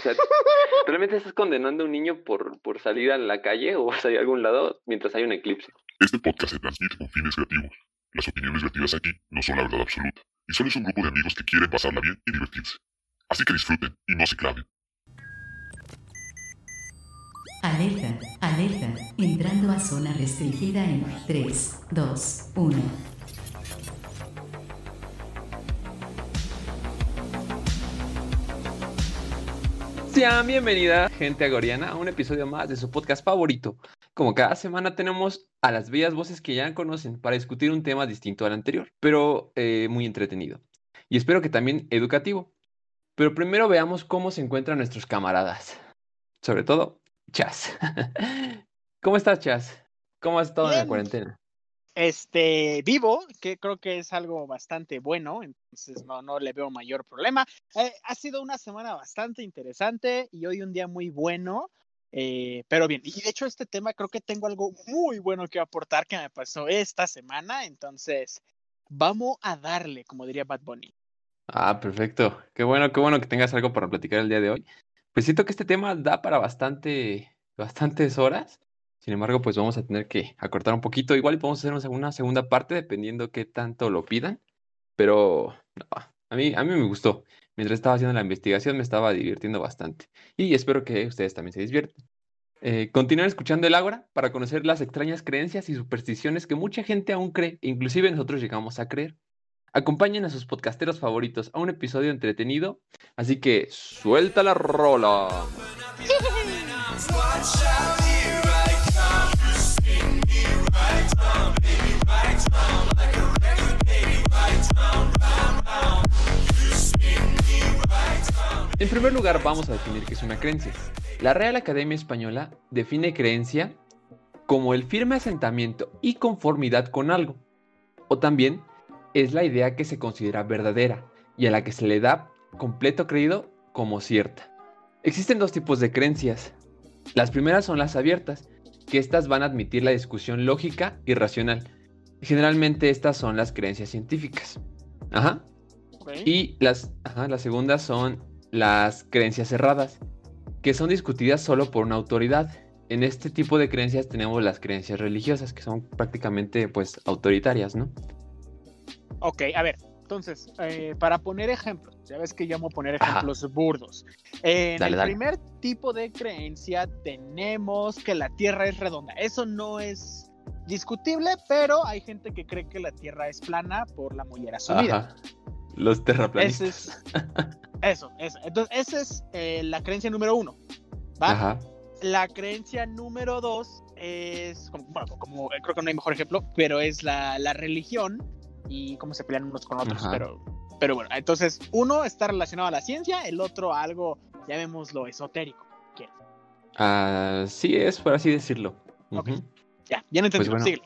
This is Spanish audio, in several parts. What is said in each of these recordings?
O sea, ¿realmente estás condenando a un niño por, por salir a la calle o salir a algún lado mientras hay un eclipse? Este podcast se transmite con fines creativos. Las opiniones vertidas aquí no son la verdad absoluta, y solo es un grupo de amigos que quieren pasarla bien y divertirse. Así que disfruten y no se claven. Alerta, alerta, entrando a zona restringida en 3, 2, 1. Sean bienvenida, gente agoriana, a un episodio más de su podcast favorito. Como cada semana tenemos a las bellas voces que ya conocen para discutir un tema distinto al anterior, pero eh, muy entretenido. Y espero que también educativo. Pero primero veamos cómo se encuentran nuestros camaradas. Sobre todo, Chas. ¿Cómo estás, Chas? ¿Cómo has estado en la cuarentena? Este, vivo, que creo que es algo bastante bueno, entonces no, no le veo mayor problema. Eh, ha sido una semana bastante interesante y hoy un día muy bueno, eh, pero bien, y de hecho este tema creo que tengo algo muy bueno que aportar que me pasó esta semana, entonces vamos a darle, como diría Bad Bunny. Ah, perfecto. Qué bueno, qué bueno que tengas algo para platicar el día de hoy. Pues siento que este tema da para bastante, bastantes horas. Sin embargo, pues vamos a tener que acortar un poquito. Igual podemos hacer una segunda, parte dependiendo qué tanto lo pidan. Pero a mí, a mí me gustó. Mientras estaba haciendo la investigación me estaba divirtiendo bastante. Y espero que ustedes también se diviertan. Eh, continúen escuchando el Ágora para conocer las extrañas creencias y supersticiones que mucha gente aún cree, e inclusive nosotros llegamos a creer. Acompañen a sus podcasteros favoritos a un episodio entretenido, así que suelta la rola. En primer lugar, vamos a definir qué es una creencia. La Real Academia Española define creencia como el firme asentamiento y conformidad con algo, o también es la idea que se considera verdadera y a la que se le da completo creído como cierta. Existen dos tipos de creencias. Las primeras son las abiertas, que estas van a admitir la discusión lógica y racional. Generalmente estas son las creencias científicas. Ajá. Y las, ajá, las segundas son las creencias cerradas, que son discutidas solo por una autoridad. En este tipo de creencias tenemos las creencias religiosas, que son prácticamente pues autoritarias, ¿no? Ok, a ver, entonces, eh, para poner ejemplos, ya ves que yo amo poner Ajá. ejemplos burdos. En Dale, el dale. primer tipo de creencia tenemos que la Tierra es redonda. Eso no es discutible, pero hay gente que cree que la Tierra es plana por la mollera sumida. Ajá. Los terraplanistas. Es, eso, eso. Entonces, esa es eh, la creencia número uno. ¿va? Ajá. La creencia número dos es, como, bueno, como eh, creo que no hay mejor ejemplo, pero es la, la religión y cómo se pelean unos con otros. Ajá. Pero, pero bueno, entonces uno está relacionado a la ciencia, el otro a algo, llamémoslo esotérico. Ah, sí, es por así decirlo. Ok. Ya, ya no entendí. Pues bueno.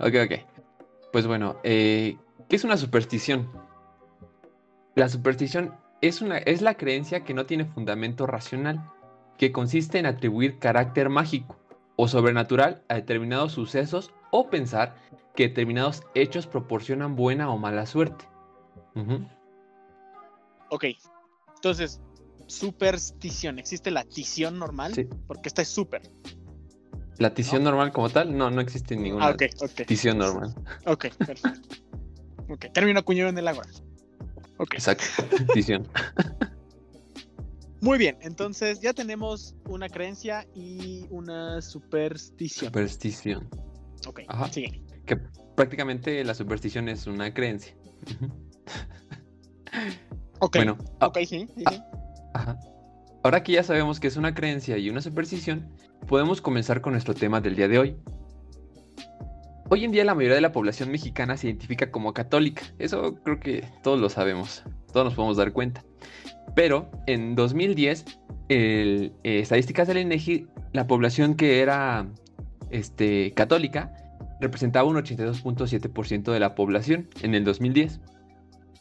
Ok, ok. Pues bueno, eh, ¿qué es una superstición? La superstición es, una, es la creencia que no tiene fundamento racional, que consiste en atribuir carácter mágico o sobrenatural a determinados sucesos o pensar que determinados hechos proporcionan buena o mala suerte. Ujú. Ok, entonces, superstición. ¿Existe la tición normal? Sí. Porque esta es super. La tición normal como tal, no, no existe ninguna Ah, ok, ok. tición normal. Ok, perfecto. ok, término acuñado en el agua. Ok. Exacto, tición. Muy bien, entonces ya tenemos una creencia y una superstición. Superstición. ok, Ajá. sigue. Que prácticamente la superstición es una creencia. Ok, Bueno, ah, ok, sí, sí, sí. Ajá. Ahora que ya sabemos que es una creencia y una superstición, podemos comenzar con nuestro tema del día de hoy. Hoy en día la mayoría de la población mexicana se identifica como católica. Eso creo que todos lo sabemos, todos nos podemos dar cuenta. Pero en 2010, el, eh, estadísticas del INEGI, la población que era este, católica representaba un 82.7% de la población en el 2010.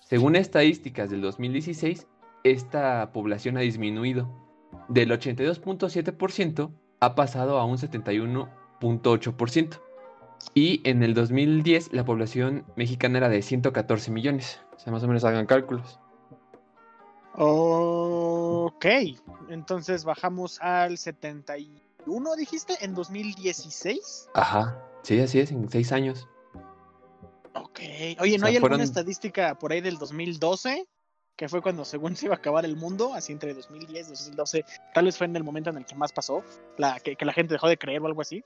Según estadísticas del 2016, esta población ha disminuido. Del 82.7% ha pasado a un 71.8%. Y en el 2010 la población mexicana era de 114 millones. O sea, más o menos hagan cálculos. Ok, Entonces bajamos al 71, dijiste, en 2016. Ajá, sí, así es, en seis años. Ok. Oye, ¿no O sea, hay alguna fueron- estadística por ahí del 2012? Que fue cuando según se iba a acabar el mundo, así entre 2010 y 2012. Tal vez fue en el momento en el que más pasó, la, que, que la gente dejó de creer o algo así.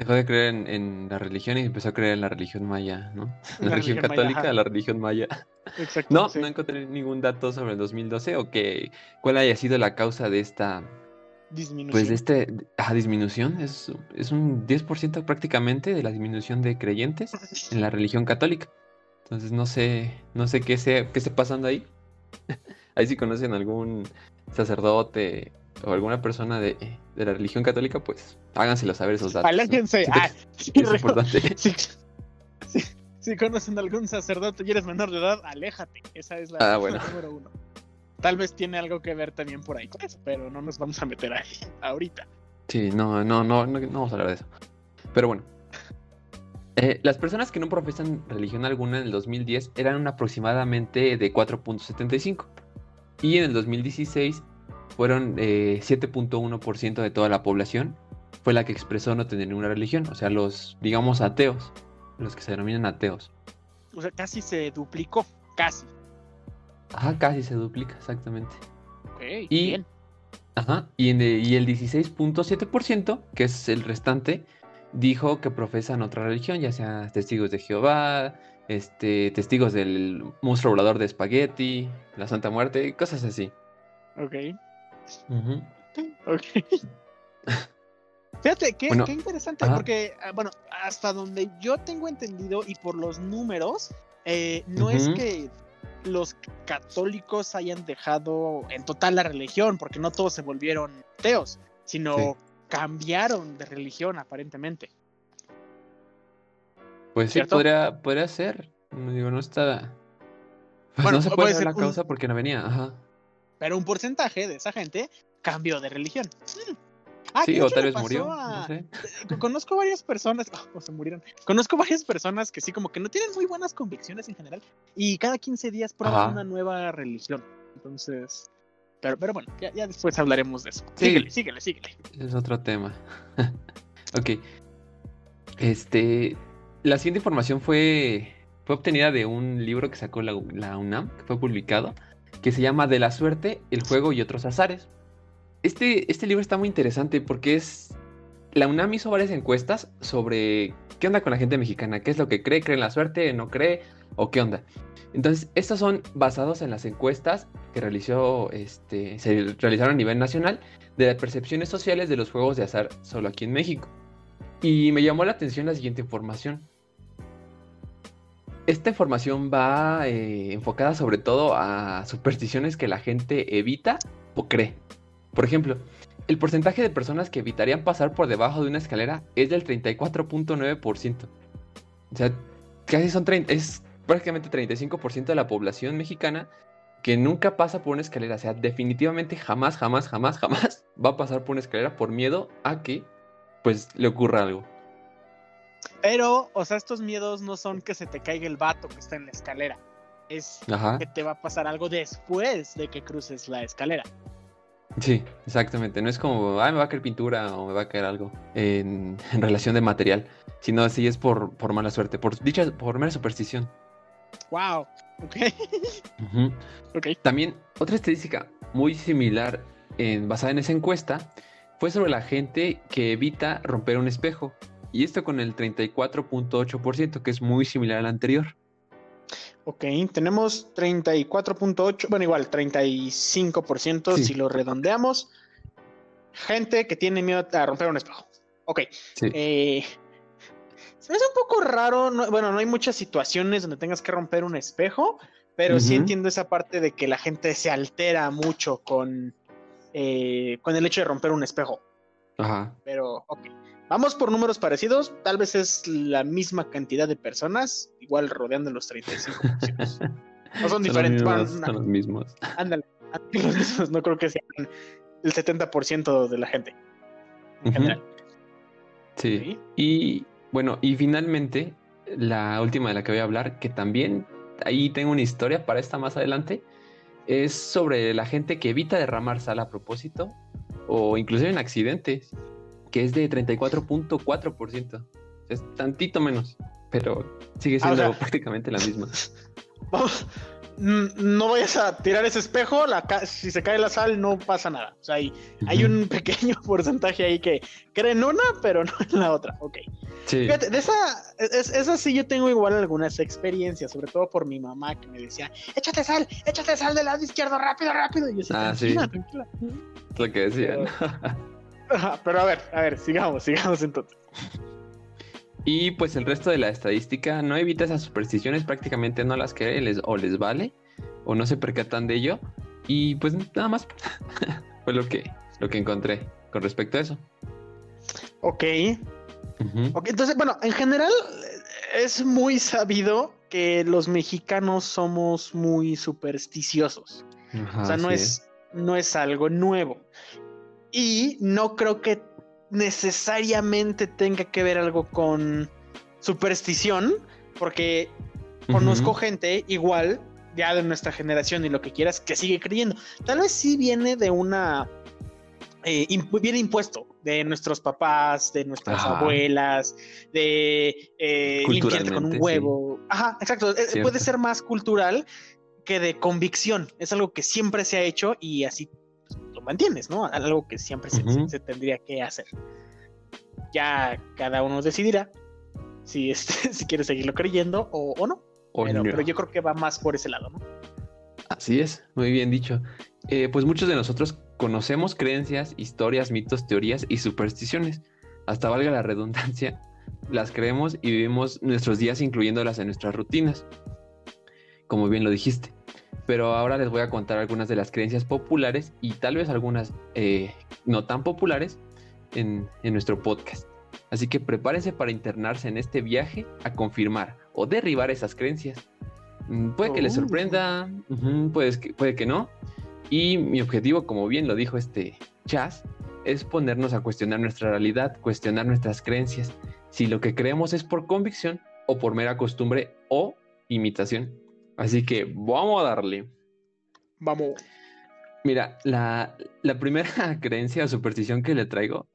Dejó de creer en, en la religión y empezó a creer en la religión maya, ¿no? La, La religión católica, la religión maya. Exacto. No, sí. no encontré ningún dato sobre el 2012 o que cuál haya sido la causa de esta, Disminución. pues de este, ajá, disminución. Es, es un 10% prácticamente de la disminución de creyentes en la religión católica. Entonces no sé, no sé qué sea, qué esté pasando ahí. ahí si conocen algún sacerdote o alguna persona de, de la religión católica, pues háganselo saber esos datos. Aléjense. Ah, sí, es importante. sí, sí, si conocen a algún sacerdote y eres menor de edad, aléjate. Esa es la Ah, bueno. número uno. Tal vez tiene algo que ver también por ahí con eso, pero no nos vamos a meter ahí ahorita. Sí, no, no, no, no, no vamos a hablar de eso. Pero bueno. Eh, las personas que no profesan religión alguna en el 2010 eran aproximadamente de 4.75. Y en el 2016 fueron eh, 7.1% de toda la población fue la que expresó no tener ninguna religión. O sea, los, digamos, ateos. Los que se denominan ateos. O sea, casi se duplicó. Casi. Ajá, casi se duplica, exactamente. Ok, Y- bien. Ajá, y, en el- y el 16.7%, que es el restante, dijo que profesan otra religión, ya sea testigos de Jehová, este, testigos del monstruo volador de espagueti, la Santa Muerte, cosas así. Ok. Ok. Fíjate, qué, Bueno, qué interesante, ajá. porque, ah, bueno, hasta donde yo tengo entendido y por los números, eh, no es que los católicos hayan dejado en total la religión, porque no todos se volvieron ateos, sino Sí. cambiaron de religión aparentemente. Pues sí, podría, podría ser. No Digo, no está. Pues Bueno, no se puede puede ser la un- causa porque no venía. Ajá. Pero un porcentaje de esa gente cambió de religión. Mm. Ah, Sí, o tal vez murió. a- No sé. Co- Conozco varias personas, o se murieron. Conozco varias personas que sí, como que no tienen muy buenas convicciones en general. Y cada 15 días prueban Ajá. una nueva religión. Entonces. Pero, pero bueno, ya, ya después hablaremos de eso. Sí. Síguele, síguele, síguele. Es otro tema. ok. Este. La siguiente información fue. Fue obtenida de un libro que sacó la, la UNAM, que fue publicado, que se llama De la suerte, el juego y otros azares. Este, este libro está muy interesante porque es. La UNAM hizo varias encuestas sobre qué onda con la gente mexicana, qué es lo que cree, cree en la suerte, no cree, o qué onda. Entonces, estos son basados en las encuestas que realizó, este, se realizaron a nivel nacional de las percepciones sociales de los juegos de azar solo aquí en México. Y me llamó la atención la siguiente información. Esta información va eh, enfocada sobre todo a supersticiones que la gente evita o cree. Por ejemplo, el porcentaje de personas que evitarían pasar por debajo de una escalera es del 34.9%. O sea, casi son 30, es prácticamente 35% de la población mexicana que nunca pasa por una escalera. O sea, definitivamente jamás, jamás, jamás, jamás va a pasar por una escalera por miedo a que pues le ocurra algo. Pero, o sea, estos miedos no son que se te caiga el vato que está en la escalera. Es Ajá. que te va a pasar algo después de que cruces la escalera. Sí, exactamente. No es como, ay, me va a caer pintura o me va a caer algo en, en relación de material, sino así es por, por mala suerte, por dicha, por mera superstición. Wow. Ok. Ujú. ok. También otra estadística muy similar en- basada en esa encuesta fue sobre la gente que evita romper un espejo. Y esto con el 34.8%, que es muy similar al anterior. Ok, tenemos 34.8, bueno, igual 35% Sí. si lo redondeamos. Gente que tiene miedo a romper un espejo. Ok, Sí. eh, se me hace un poco raro, no- bueno, no hay muchas situaciones donde tengas que romper un espejo, pero sí entiendo esa parte de que la gente se altera mucho con, eh, con el hecho de romper un espejo. Ajá. Pero, ok. Vamos por números parecidos. Tal vez es la misma cantidad de personas, igual rodeando los 35%. No son Son los diferentes. mismos, son los mismos. ándale. ándale, los mismos, No creo que sean el 70% de la gente en general. Sí. Sí. Y bueno, y finalmente, la última de la que voy a hablar, que también ahí tengo una historia para esta más adelante, es sobre la gente que evita derramar sal a propósito o inclusive en accidentes, que es de 34.4%. Es tantito menos, pero sigue Ah, siendo prácticamente la misma. Vamos, no vayas a tirar ese espejo, la si se cae la sal no pasa nada. O sea, hay, hay un pequeño porcentaje ahí que cree en una, pero no en la otra. Ok. Sí. Fíjate, de esa, es- esa sí yo tengo igual algunas experiencias, sobre todo por mi mamá que me decía, échate sal, échate sal del lado izquierdo, rápido, rápido. Y yo decía, Ah, sí. tranquila, lo que decían. Ajá, Pero a ver, a ver, sigamos, sigamos entonces. Y pues el resto de la estadística no evita esas supersticiones, prácticamente no las cree les, o les vale o no se percatan de ello. Y pues nada más fue lo que, lo que encontré con respecto a eso. Ok. Ok, entonces, bueno, en general es muy sabido que los mexicanos somos muy supersticiosos. Ajá, o sea, no sí. es, no es algo nuevo. Y no creo que necesariamente tenga que ver algo con superstición, porque conozco gente igual, ya de nuestra generación y lo que quieras, que sigue creyendo. Tal vez sí viene de una... eh, viene impuesto de nuestros papás, de nuestras Ajá. abuelas, de eh, limpiarte con un huevo. Ajá, exacto. eh, Cierto. Puede ser más cultural que de convicción. Es algo que siempre se ha hecho y así lo mantienes, ¿no? Algo que siempre se, tendría que hacer. Ya cada uno decidirá si, este, si quiere seguirlo creyendo o, o no. O Pero, no. pero yo creo que va más por ese lado, ¿no? Así es, muy bien dicho. Eh, pues muchos de nosotros conocemos creencias, historias, mitos, teorías y supersticiones. Hasta valga la redundancia, las creemos y vivimos nuestros días incluyéndolas en nuestras rutinas, como bien lo dijiste. Pero ahora les voy a contar algunas de las creencias populares y tal vez algunas eh, no tan populares en, en nuestro podcast. Así que prepárense para internarse en este viaje a confirmar o derribar esas creencias. Mm, Puede que les Oh. sorprenda, puede, que, puede que no. Y mi objetivo, como bien lo dijo este Chas, es ponernos a cuestionar nuestra realidad, cuestionar nuestras creencias, si lo que creemos es por convicción o por mera costumbre o imitación. Así que vamos a darle. Vamos. Mira, la, la primera creencia o superstición que le traigo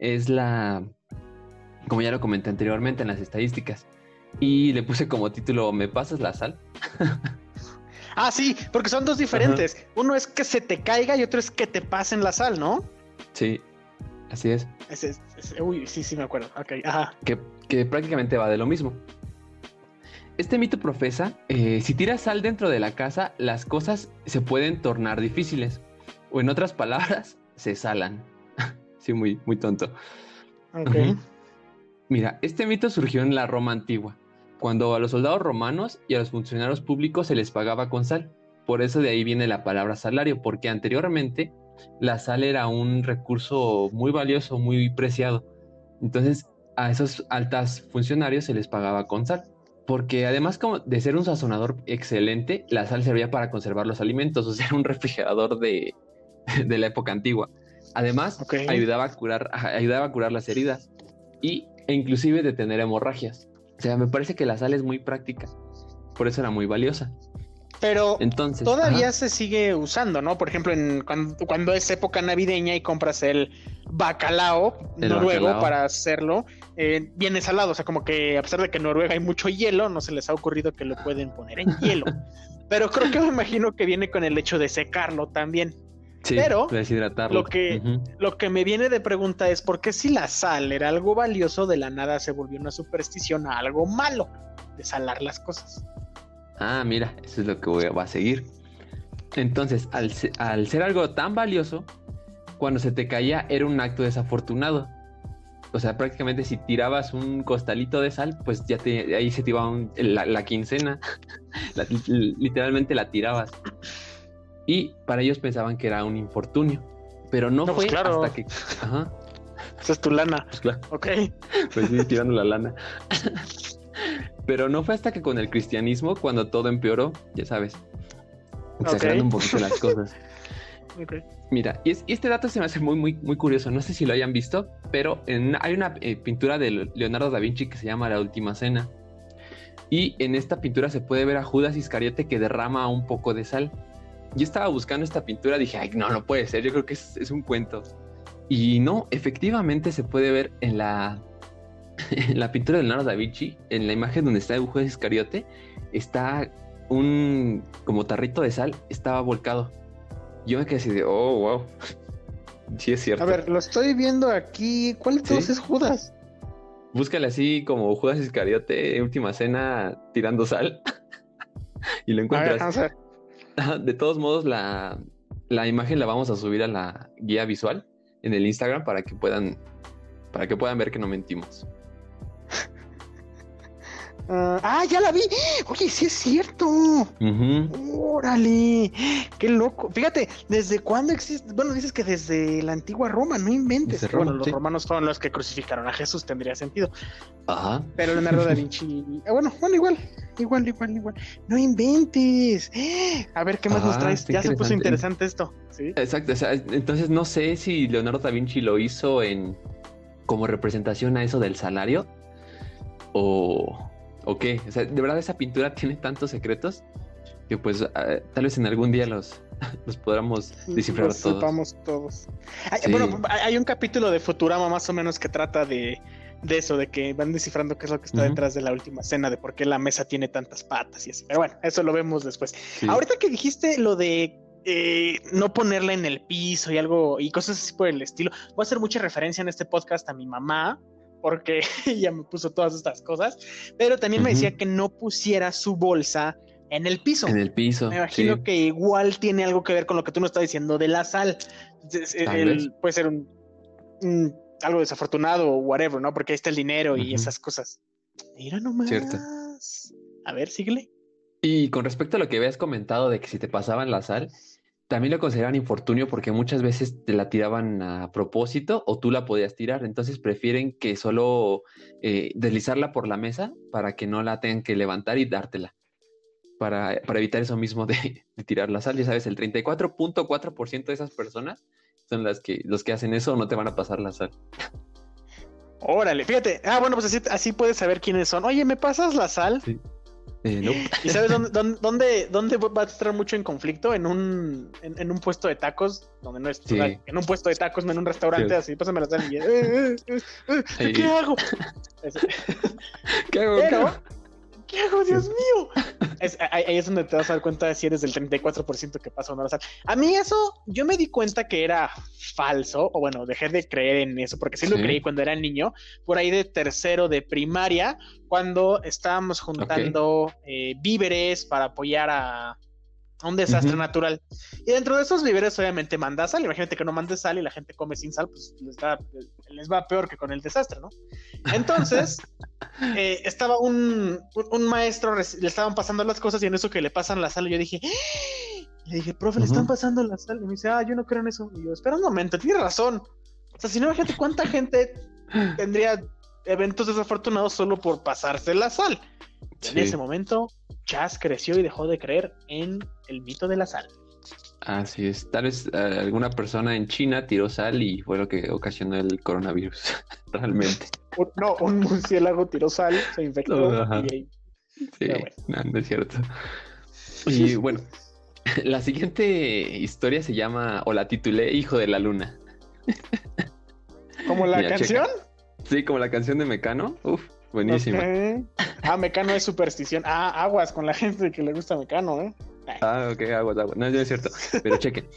es la, como ya lo comenté anteriormente en las estadísticas, y le puse como título, ¿me pasas la sal? Ah, sí, porque son dos diferentes. Uno es que se te caiga y otro es que te pasen la sal, ¿no? Sí, así es. Es- uy, sí, sí me acuerdo. Ok, ajá. que, que prácticamente va de lo mismo. Este mito profesa, eh, si tiras sal dentro de la casa, las cosas se pueden tornar difíciles. O en otras palabras, se salan. sí, muy, muy tonto. Ok. Ujú. Mira, este mito surgió en la Roma antigua, cuando a los soldados romanos y a los funcionarios públicos se les pagaba con sal. Por eso de ahí viene la palabra salario, porque anteriormente la sal era un recurso muy valioso, muy preciado. Entonces a esos altas funcionarios se les pagaba con sal. Porque además como de ser un sazonador excelente, la sal servía para conservar los alimentos, o sea, era un refrigerador de, de la época antigua. Además, ayudaba, a curar, ayudaba a curar las heridas y, e inclusive detener hemorragias. O sea, me parece que la sal es muy práctica. Por eso era muy valiosa. Pero Entonces, todavía ajá, se sigue usando, ¿no? Por ejemplo, en, cuando, cuando es época navideña y compras el bacalao El noruego bacalao. para hacerlo, eh, viene salado. O sea, como que a pesar de que en Noruega hay mucho hielo, no se les ha ocurrido que lo pueden poner en hielo. Pero creo que me imagino que viene con el hecho de secarlo también. sí, pero deshidratarlo. lo que-. Lo que me viene de pregunta es por qué si la sal era algo valioso, de la nada se volvió una superstición a algo malo, de salar las cosas. Ah, mira, eso es lo que voy a, va a seguir. Entonces, al, se- al ser algo tan valioso, cuando se te caía era un acto desafortunado. O sea, prácticamente si tirabas un costalito de sal, pues ya te, ahí se te iba un- la, la quincena. La- literalmente la tirabas. Y para ellos pensaban que era un infortunio. Pero no, No, fue pues claro. hasta que... Ajá, Esa es tu lana, pues claro. ¿ok? Pues sí, tirando la lana. Pero no fue hasta que con el cristianismo, cuando todo empeoró, ya sabes, exagerando un poquito las cosas. Mira, y, es- y este dato se me hace muy, muy, muy curioso. No sé si lo hayan visto, pero en hay una eh, pintura de Leonardo da Vinci que se llama La Última Cena. Y en esta pintura se puede ver a Judas Iscariote que derrama un poco de sal. yo estaba buscando esta pintura, dije, ay, no, no puede ser, yo creo que es, es un cuento. Y no, efectivamente se puede ver en la, en la pintura de Leonardo da Vinci, en la imagen donde está el Juez Iscariote, está un como tarrito de sal, estaba volcado. Yo me quedé así de, oh, wow. Sí, es cierto. A ver, lo estoy viendo aquí. ¿Cuál de todos ¿Sí? es Judas? Búscale así como Judas Iscariote, última cena, tirando sal. y lo A ver, encuentras. a ver. De todos modos, la, la imagen la vamos a subir a la guía visual en el Instagram para que puedan, para que puedan ver que no mentimos. Ah, ah, ya la vi. Oye, sí es cierto. Ujú. Órale, qué loco. Fíjate, ¿desde cuándo existe? Bueno, dices que desde la antigua Roma, no inventes. Roma, bueno, los sí. romanos fueron los que crucificaron a Jesús, tendría sentido. Ajá. Pero Leonardo da Vinci. ah, bueno, bueno, igual, igual, igual, igual. No inventes. A ver, ¿qué más nos Ah, traes? Ya se puso interesante. interesante esto. ¿sí? Exacto. o sea, entonces no sé si Leonardo da Vinci lo hizo en como representación a eso del salario o, o qué. O sea, de verdad esa pintura tiene tantos secretos que pues ah, tal vez en algún día los, los podamos descifrar Lo todos. sepamos todos. Hay- Sí. Bueno, hay un capítulo de Futurama más o menos que trata de, de eso, de que van descifrando qué es lo que está detrás de la última cena, de por qué la mesa tiene tantas patas y así. Pero bueno, eso lo vemos después. Sí. Ahorita que dijiste lo de eh, no ponerla en el piso y algo y cosas así por el estilo, voy a hacer mucha referencia en este podcast a mi mamá porque ella me puso todas estas cosas, pero también me decía que no pusiera su bolsa en el piso. En el piso. Me imagino sí. que igual tiene algo que ver con lo que tú nos estás diciendo de la sal. El- puede ser un, un- algo desafortunado o whatever, ¿no? Porque ahí está el dinero y esas cosas. Mira nomás. Cierto. A ver, síguele. Y con respecto a lo que habías comentado de que si te pasaban la sal, también lo consideran infortunio porque muchas veces te la tiraban a propósito o tú la podías tirar. Entonces prefieren que solo eh, deslizarla por la mesa para que no la tengan que levantar y dártela. Para, para evitar eso mismo de, de tirar la sal. Ya sabes, el 34.4% de esas personas son las que, los que hacen eso o no te van a pasar la sal. Órale, fíjate. Ah, bueno, pues así, así puedes saber quiénes son. Oye, ¿me pasas la sal? Sí. Eh, no. ¿Y sabes dónde, dónde, dónde, va a estar mucho en conflicto? En un, en, en un puesto de tacos, donde no es, Sí. en un puesto de tacos, no en un restaurante, Sí. así, pásame la sal y eh, eh, Sí. ¿qué hago? ¿Qué hago? ¿Qué Pero, hago? ¿qué hago, Dios mío? Es- ahí es donde te vas a dar cuenta de si eres del 34% que pasa o no la sal. A mí eso, yo me di cuenta que era falso, o bueno, dejé de creer en eso, porque sí, lo creí cuando era niño, por ahí de tercero de primaria, cuando estábamos juntando eh, víveres para apoyar a un desastre natural. Y dentro de esos víveres, obviamente, manda sal. Imagínate que no mandes sal y la gente come sin sal, pues les, da- les va peor que con el desastre, ¿no? Entonces, eh, estaba un, un, maestro, le estaban pasando las cosas y en eso que le pasan la sal, yo dije, ¡Ah! le dije, profe, le están pasando la sal. Y me dice, ah, yo no creo en eso. Y yo, espera un momento, tiene razón. O sea, si no, imagínate cuánta gente tendría eventos desafortunados solo por pasarse la sal. En ese momento, Chas creció y dejó de creer en el mito de la sal. Así es. Tal vez eh, alguna persona en China tiró sal y fue lo que ocasionó el coronavirus. Realmente. No, un murciélago tiró sal, se infectó Ajá. y ahí- Sí, bueno. no, no es cierto. Y bueno, la siguiente historia se llama, o la titulé Hijo de la Luna. Como la Mira, canción. Sí, como la canción de Mecano. Uf, buenísima. Ah, Mecano es superstición. Ah, aguas con la gente que le gusta Mecano, ¿eh? Ah, ok, aguas. No, no es cierto. Pero chequen.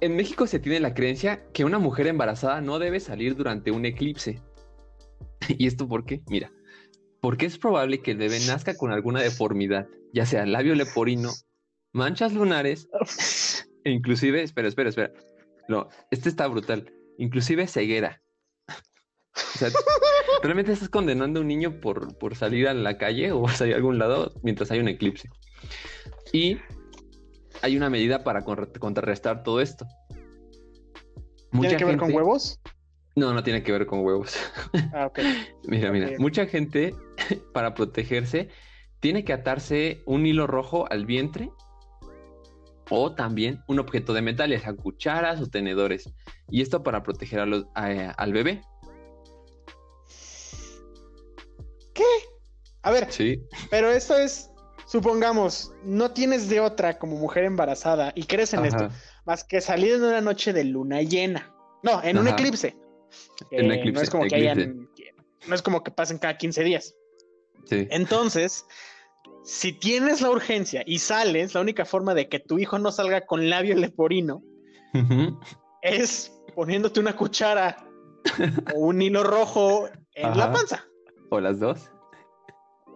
En México se tiene la creencia que una mujer embarazada no debe salir durante un eclipse. ¿Y esto por qué? Mira, porque es probable que el bebé nazca con alguna deformidad, ya sea labio leporino, manchas lunares e inclusive, espera, espera, espera. No, este está brutal. Inclusive ceguera. O sea, realmente estás condenando a un niño por, por salir a la calle o salir a algún lado mientras hay un eclipse. Y hay una medida para contra- contrarrestar todo esto. ¿Tiene que ver con gente- huevos? No, no tiene que ver con huevos. Ah, ok. Mira, mira, mucha gente para protegerse tiene que atarse un hilo rojo al vientre o también un objeto de metal, ya sea cucharas o tenedores. Y esto para proteger a los- a- al bebé. ¿Qué? A ver, Sí. pero esto es supongamos, no tienes de otra como mujer embarazada y crees en esto, más que salir en una noche de luna llena. No, en un eclipse. En Eh, eclipse, No es como que hayan. No es como que pasen cada 15 días. Sí. Entonces, si tienes la urgencia y sales, la única forma de que tu hijo no salga con labio leporino es poniéndote una cuchara o un hilo rojo en la panza. O las dos,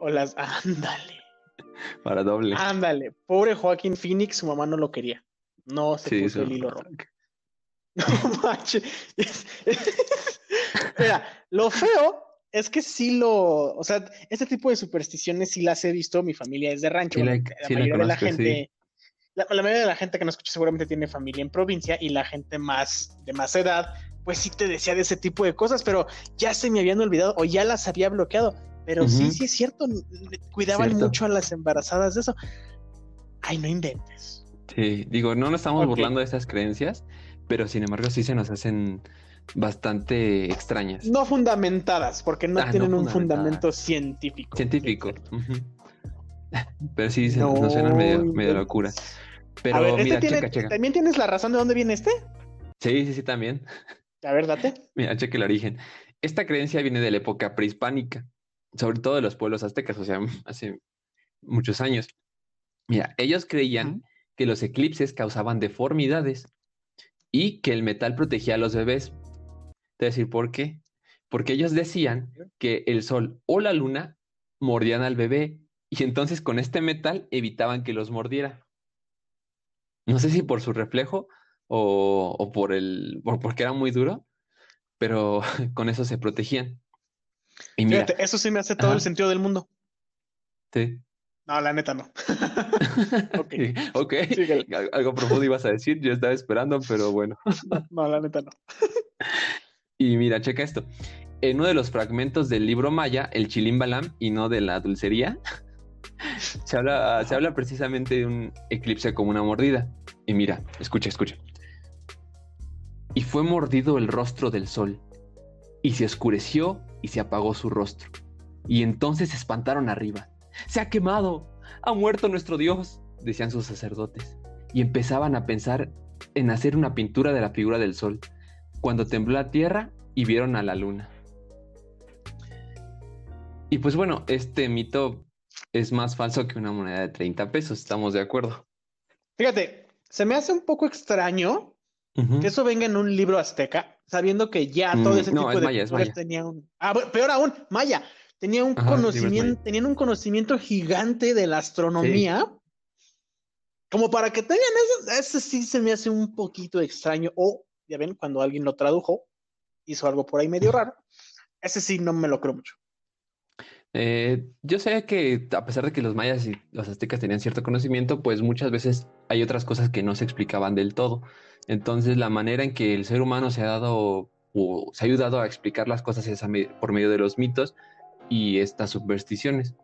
O las. Ándale, para doble. ándale. Pobre Joaquín Phoenix, su mamá no lo quería. No se Sí, puso el hilo rojo. No manches. Mira, lo feo es que sí lo. O sea, este tipo de supersticiones sí las he visto. Mi familia es de rancho. Sí la- bueno, sí la mayoría de la sí. gente. La, la mayoría de la gente que nos escucha seguramente tiene familia en provincia y la gente más de más edad, pues sí te decía de ese tipo de cosas, pero ya se me habían olvidado o ya las había bloqueado. Pero sí, sí es cierto, cuidaban Cierto. mucho a las embarazadas de eso. Ay, no inventes. Sí, digo, no nos estamos burlando de estas creencias, pero sin embargo sí se nos hacen bastante extrañas. No fundamentadas, porque no Ah, no tienen un fundamento científico. Científico. Pero sí, se, No nos suenan medio, medio locura. Pero a ver, este mira, tiene, checa, checa. ¿también tienes la razón de dónde viene este? Sí, sí, sí, también. A ver, date. Mira, cheque el origen. Esta creencia viene de la época prehispánica, sobre todo de los pueblos aztecas, o sea, hace muchos años. Mira, ellos creían que los eclipses causaban deformidades y que el metal protegía a los bebés. Te decir por qué. Porque ellos decían que el sol o la luna mordían al bebé y entonces con este metal evitaban que los mordiera. No sé si por su reflejo o, o por el, por- porque era muy duro, pero con eso se protegían. Y mira, Fíjate, eso sí me hace todo Ajá. el sentido del mundo. sí. No, la neta no. Ok. ok. Síguele. Algo profundo ibas a decir, yo estaba esperando, pero bueno. No, la neta no. Y mira, checa esto. En uno de los fragmentos del libro maya, el Chilimbalam, y no de la dulcería, se habla, se habla precisamente de un eclipse como una mordida. Y mira, escucha, escucha. Y fue mordido el rostro del sol, y se oscureció y se apagó su rostro. Y entonces se espantaron arriba. ¡Se ha quemado! ¡Ha muerto nuestro Dios! decían sus sacerdotes. Y empezaban a pensar en hacer una pintura de la figura del sol cuando tembló la tierra y vieron a la luna. Y pues bueno, este mito es más falso que una moneda de 30 pesos, estamos de acuerdo. Fíjate, se me hace un poco extraño que eso venga en un libro azteca, sabiendo que ya todo Mm, ese no, tipo es de maya, es culturas tenía un. Ah, peor aún, Maya. Tenía un Ajá, conocimiento, tenían un conocimiento gigante de la astronomía. Como para que tengan eso, ese sí se me hace un poquito extraño. O, ya ven, cuando alguien lo tradujo, hizo algo por ahí medio raro. Ese sí no me lo creo mucho. Eh, yo sé que a pesar de que los mayas y los aztecas tenían cierto conocimiento, pues muchas veces hay otras cosas que no se explicaban del todo. Entonces la manera en que el ser humano se ha dado o se ha ayudado a explicar las cosas es por medio de los mitos y estas supersticiones.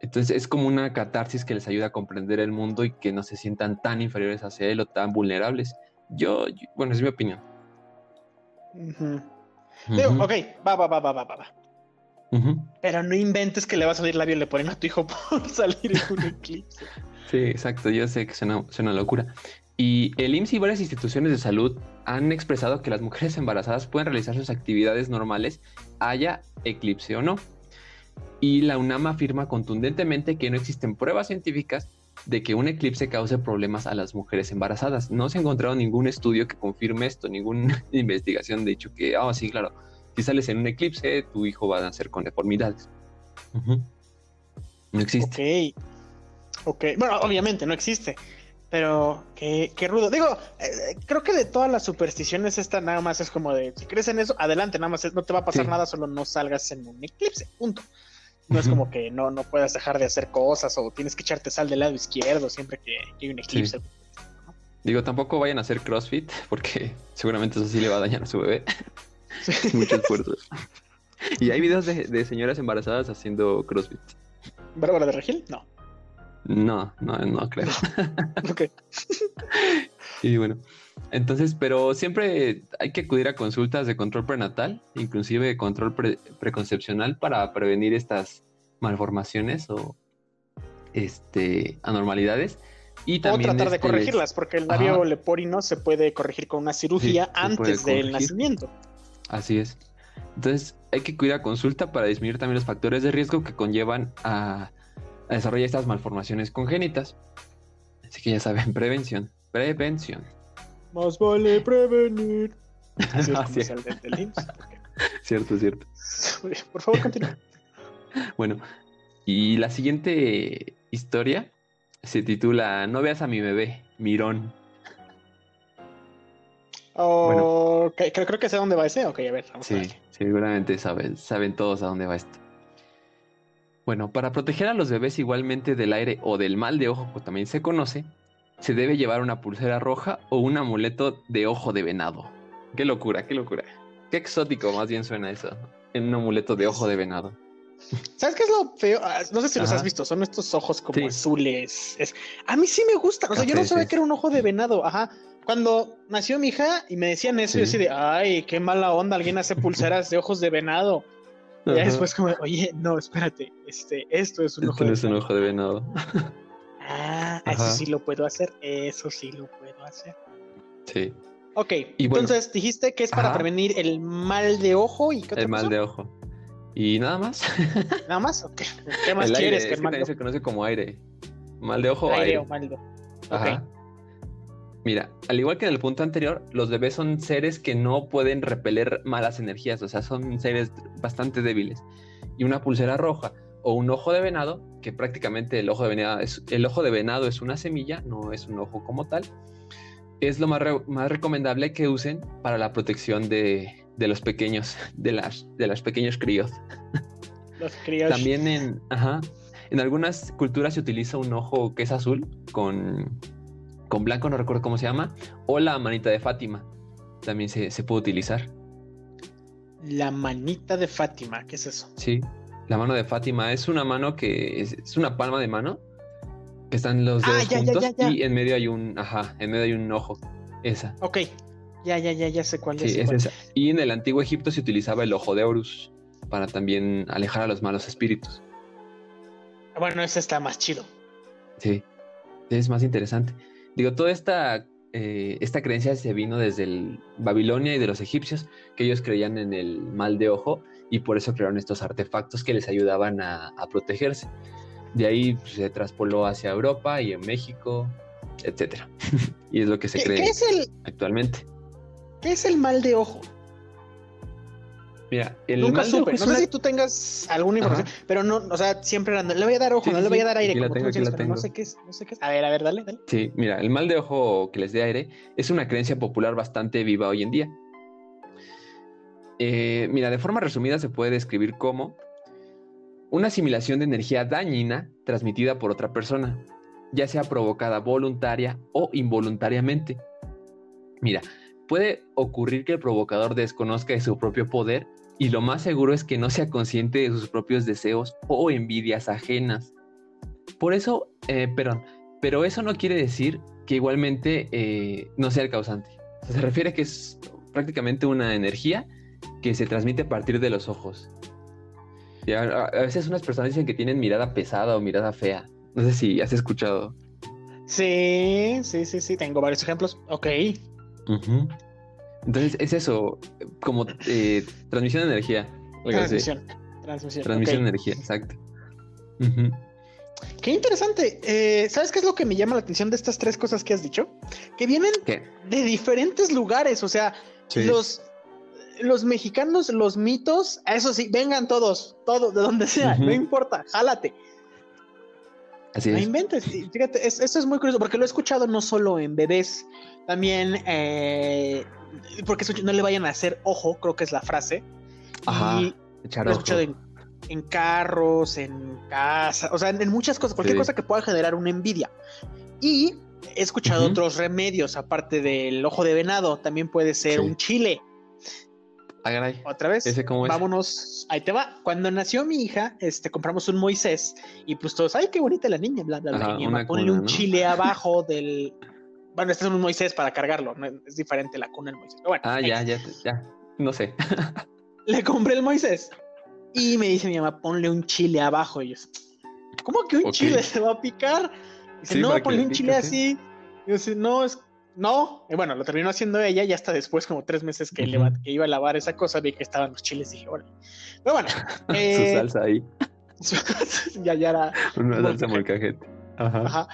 Entonces es como una catarsis que les ayuda a comprender el mundo y que no se sientan tan inferiores hacia él o tan vulnerables. Yo, yo- bueno, es mi opinión. Digo, ok, va, va, va, va, va, va, Pero no inventes que le va a salir labio le ponen a tu hijo por salir en un eclipse. Sí, exacto. Yo sé que suena, suena locura. Y el IMSS y varias instituciones de salud han expresado que las mujeres embarazadas pueden realizar sus actividades normales, haya eclipse o no. Y la UNAM afirma contundentemente que no existen pruebas científicas de que un eclipse cause problemas a las mujeres embarazadas. No se ha encontrado ningún estudio que confirme esto, ninguna investigación de hecho que, ah, sí, claro, si sales en un eclipse, tu hijo va a nacer con deformidades. No existe. Ok. Ok. Bueno, obviamente no existe. Pero qué, qué rudo. Digo, eh, creo que de todas las supersticiones, esta nada más es como de si crees en eso, adelante, nada más es- no te va a pasar Sí. nada, solo no salgas en un eclipse. Punto. No es como que no, no puedas dejar de hacer cosas o tienes que echarte sal del lado izquierdo siempre que, que hay un eclipse. Digo, tampoco vayan a hacer CrossFit porque seguramente eso sí le va a dañar a su bebé. Mucho esfuerzo. Y hay videos de, de señoras embarazadas haciendo CrossFit. ¿Bárbara de Regil? No. No, no, no creo. Ok. Y bueno, entonces, pero siempre hay que acudir a consultas de control prenatal, inclusive de control pre- preconcepcional para prevenir estas malformaciones o este, anormalidades. Y O también tratar de este, corregirlas, porque el labio Ajá. leporino se puede corregir con una cirugía Sí, antes del nacimiento. Así es. Entonces, hay que cuidar consulta para disminuir también los factores de riesgo que conllevan a, a desarrollar estas malformaciones congénitas. Así que ya saben, prevención. Prevención. Más vale prevenir. Así es Así del-. Cierto, cierto. Por favor, continúa. Bueno, y la siguiente historia se titula No veas a mi bebé, Mirón. Ok, creo, creo que sé dónde va ese. Ok, a ver, vamos a Sí, ver. seguramente saben, saben todos a dónde va esto. Bueno, para proteger a los bebés igualmente del aire o del mal de ojo, como también se conoce, se debe llevar una pulsera roja o un amuleto de ojo de venado. Qué locura, qué locura. Qué exótico más bien suena eso, en un amuleto de ojo de venado. ¿Sabes qué es lo feo? Ah, No sé si los has visto, son estos ojos como Sí. azules. Es- A mí sí me gustan, o sea, yo no sabía sí. que era un ojo de venado, ajá. Cuando nació mi hija y me decían eso, yo Sí. así de, ay, qué mala onda, alguien hace pulseras de ojos de venado. Y ya después como, oye, no, espérate, este, esto es un Esto ojo de es un venado. ojo de venado. Ah, eso sí lo puedo hacer, eso sí lo puedo hacer. Sí, Ok, Y bueno. entonces dijiste que es para Ajá. prevenir el mal de ojo y qué otra el mal cosa? de ojo. Y nada más. Nada más, ok. ¿Qué más el aire, quieres que el mal también se conoce como aire. Mal de ojo, aire. Aire o mal de ojo. Ajá. Mira, al igual que en el punto anterior, los bebés son seres que no pueden repeler malas energías, o sea, son seres bastante débiles. Y una pulsera roja o un ojo de venado, que prácticamente el ojo de venado es, el ojo de venado es una semilla, no es un ojo como tal, es lo más, re- más recomendable que usen para la protección de, de los pequeños, de las, de los pequeños críos. Los críos. También en, ajá, en algunas culturas se utiliza un ojo que es azul con, con blanco, no recuerdo cómo se llama, o la manita de Fátima. También se, se puede utilizar. La manita de Fátima, ¿qué es eso? Sí, la mano de Fátima es una mano que es, es una palma de mano que están los Ah, dedos ya, juntos ya, ya. y en medio hay un, ajá, en medio hay un ojo. Esa. Ok, ya, ya, ya, ya sé cuál Sí, es cuál. esa. Y en el antiguo Egipto se utilizaba el ojo de Horus para también alejar a los malos espíritus. Bueno, ese está más chido. Sí, es más interesante. Digo, toda esta, eh, esta creencia se vino desde el Babilonia y de los egipcios, que ellos creían en el mal de ojo y por eso crearon estos artefactos que les ayudaban a, a protegerse. De ahí pues, se traspoló hacia Europa y en México, etcétera. y es lo que se ¿Qué, cree qué es el, actualmente. ¿Qué es el mal de ojo? Mira, el Nunca mal supe. No sé si tú tengas alguna información, pero no, o sea, siempre era, le voy a dar ojo, Sí, no sí, le voy a dar aire, como tengo, tú no sé qué es, no sé qué es. A ver, a ver, dale, dale. Sí, mira, el mal de ojo que les dé aire es una creencia popular bastante viva hoy en día. Eh, mira, de forma resumida se puede describir como una asimilación de energía dañina transmitida por otra persona, ya sea provocada voluntaria o involuntariamente. Mira, puede ocurrir que el provocador desconozca de su propio poder y lo más seguro es que no sea consciente de sus propios deseos o envidias ajenas. Por eso, eh, perdón, pero eso no quiere decir que igualmente eh, no sea el causante. Se refiere a que es prácticamente una energía que se transmite a partir de los ojos. Y a, veces unas personas dicen que tienen mirada pesada o mirada fea. No sé si has escuchado. Sí, sí, sí, sí, tengo varios ejemplos. Ok. Ujú. Entonces es eso, como eh, transmisión de energía. Transmisión. Transmisión. Transmisión de energía, exacto. Qué interesante. Eh, ¿Sabes qué es lo que me llama la atención de estas tres cosas que has dicho? Que vienen ¿Qué? de diferentes lugares. O sea, Sí. los, los mexicanos, los mitos, eso sí, vengan todos, todos, de donde sea, no importa, jálate. Así No es. inventes. Fíjate, es- eso es muy curioso porque lo he escuchado no solo en bebés, también eh, porque no le vayan a hacer ojo, creo que es la frase. Ajá. Y lo he escuchado en, en carros, en casa, o sea, en, en muchas cosas, cualquier Sí. cosa que pueda generar una envidia. Y he escuchado otros remedios, aparte del ojo de venado, también puede ser Sí. un chile. Ah, caray. Otra vez, ¿Ese cómo es? vámonos, ahí te va. Cuando nació mi hija, este, compramos un Moisés y pues todos, ay, qué bonita la niña, bla, bla, bla. Ajá, una ponle un ¿no? chile abajo del... Bueno, este es un Moisés para cargarlo, no- es diferente la cuna del Moisés. Pero bueno, Ah, ya, ya, ya. No sé. le compré el Moisés. Y me dice mi mamá, ponle un chile abajo. Y yo, ¿cómo que un chile se va a picar? Dice, Sí, no, ponle le un chile sí. así. Y dice, no, es, no. Y bueno, lo terminó haciendo ella y hasta después, como tres meses que, iba a lavar esa cosa, vi que estaban los chiles y dije, órale. Pero bueno, eh, Su salsa ahí. ya, ya era. Una salsa molcajete. Ajá. Ajá.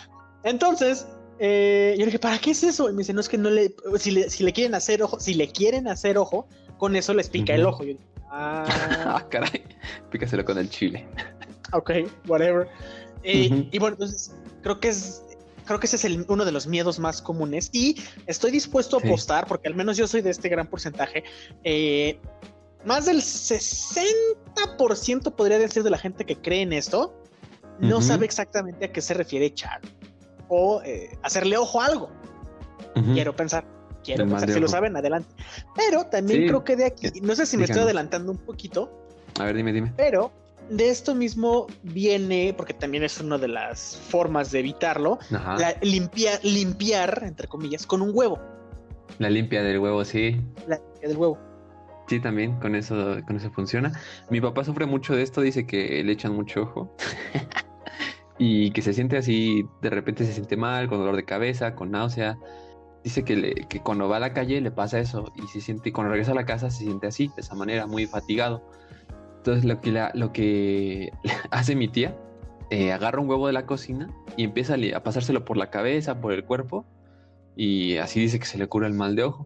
Entonces, eh, yo dije, ¿para qué es eso? Y me dice, no es que no le, si le, si le quieren hacer ojo, si le quieren hacer ojo, con eso les pica el ojo. Yo dije, ah, Ah, caray. Pícaselo con el chile. ok, whatever. Eh. Y bueno, entonces, creo que es, creo que ese es el- uno de los miedos más comunes. Y estoy dispuesto a Sí. apostar, porque al menos yo soy de este gran porcentaje, eh, más del 60% podría decir de la gente que cree en esto, no Ujú. sabe exactamente a qué se refiere Char. O eh, hacerle ojo a algo. Ujú. Quiero pensar. Quiero pensar. Si lo saben, adelante. Pero también Sí. creo que de aquí, no sé si me estoy Díganos. adelantando un poquito, A ver, dime, dime. pero de esto mismo viene, porque también es una de las formas de evitarlo, la limpia- limpiar, entre comillas, con un huevo. La limpia del huevo, sí. La limpia del huevo. Sí, también con eso, con eso funciona. Mi papá sufre mucho de esto, dice que le echan mucho ojo. y que se siente así, de repente se siente mal, con dolor de cabeza, con náusea. Dice que, le- que cuando va a la calle le pasa eso y se siente, y cuando regresa a la casa se siente así, de esa manera, muy fatigado. Entonces lo que, la- lo que hace mi tía, eh, agarra un huevo de la cocina y empieza a, pasárselo por la cabeza, por el cuerpo, y así dice que se le cura el mal de ojo.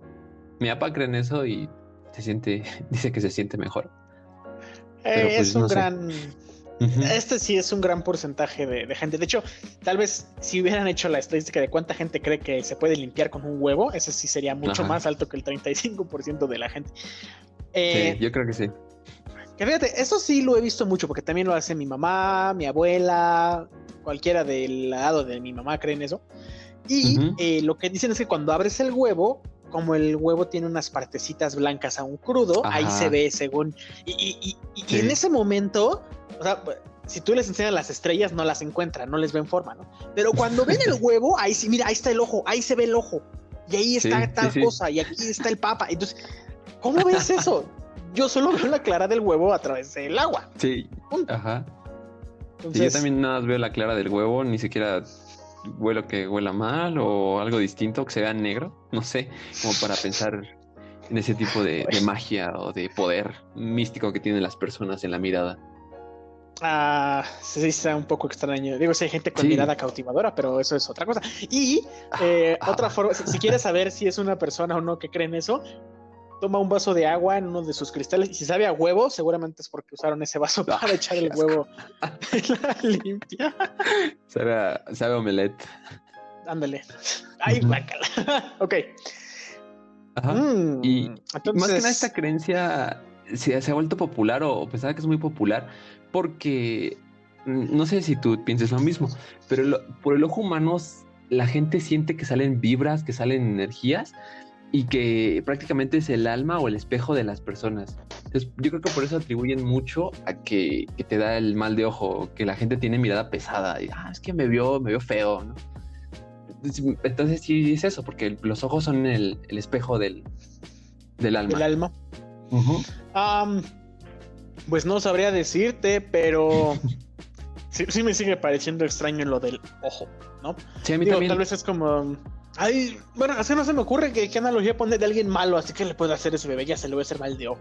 Mi papá cree en eso y se siente, dice que se siente mejor. Pero, Eh, pues, es un no gran. Este sí es un gran porcentaje de, de gente. De hecho, tal vez si hubieran hecho la estadística de cuánta gente cree que se puede limpiar con un huevo, ese sí sería mucho Ajá. más alto que el 35% de la gente. Eh, Sí, yo creo que sí. Que fíjate, eso sí lo he visto mucho porque también lo hace mi mamá, mi abuela, cualquiera del lado de mi mamá cree en eso. Y Ujú. eh, lo que dicen es que cuando abres el huevo, como el huevo tiene unas partecitas blancas aún crudo, ahí Ajá. se ve según. Y, y- y- y Sí. en ese momento, o sea, si tú les enseñas las estrellas, no las encuentran, no les ven forma, ¿no? Pero cuando ven el huevo, ahí sí, mira, ahí está el ojo, ahí se ve el ojo. Y ahí está Sí, tal sí. cosa, y aquí está el papa. Entonces, ¿cómo ves eso? Yo solo veo la clara del huevo a través del agua. Sí, Punto. ajá. Sí, Entonces, yo también nada más veo la clara del huevo, ni siquiera huelo que huela mal o algo distinto, que se vea negro, no sé, como para pensar en ese tipo de, de magia o de poder místico que tienen las personas en la mirada. ah, sí está un poco extraño. Digo, si hay gente con Sí. mirada cautivadora, pero eso es otra cosa. Y eh, Ah. otra forma, si, si quieres saber si es una persona o no que cree en eso, toma un vaso de agua en uno de sus cristales y si sabe a huevo, seguramente es porque usaron ese vaso Ah, para echar el huevo la limpia. Sabe, a- sabe a omelette. Ándale. Ay, guácala. ok. Ajá. Mm, Y Más que nada entonces, esta creencia se, se ha vuelto popular o, o pensaba que es muy popular porque mm, no sé si tú pienses lo mismo, pero por el ojo humano la gente siente que salen vibras, que salen energías y que prácticamente es el alma o el espejo de las personas. Entonces yo creo que por eso atribuyen mucho a que, que te da el mal de ojo, que la gente tiene mirada pesada y ah, es que me vio, me vio feo, ¿no? Entonces, Entonces sí es eso, porque los ojos son el, el espejo del, del alma. el alma. Pues no sabría decirte, pero sí, sí me sigue pareciendo extraño lo del ojo, ¿no? Sí, a mí Digo, también. tal vez es como. Ay, bueno, así no se me ocurre que qué analogía pone de alguien malo, así que le puedo hacer ese bebé, ya se le voy a hacer mal de ojo.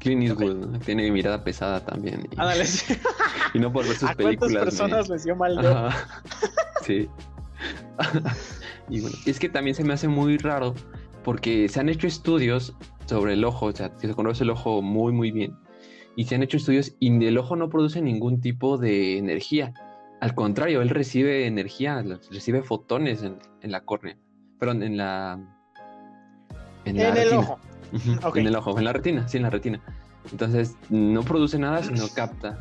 Clint Eastwood ¿no? tiene mirada pesada también. Y, Ándale, y no por ver sus ¿A cuántas películas. me- personas les dio mal de? Ajá. Sí. y bueno, es que también se me hace muy raro porque se han hecho estudios sobre el ojo, o sea, que se conoce el ojo muy, muy bien. Y se han hecho estudios y el ojo no produce ningún tipo de energía. Al contrario, él recibe energía, recibe fotones en, en la córnea. Perdón, en la. En, la En el retina. ojo. Ujú, Ok. En el ojo, en la retina, sí, en la retina. Entonces, no produce nada, sino capta.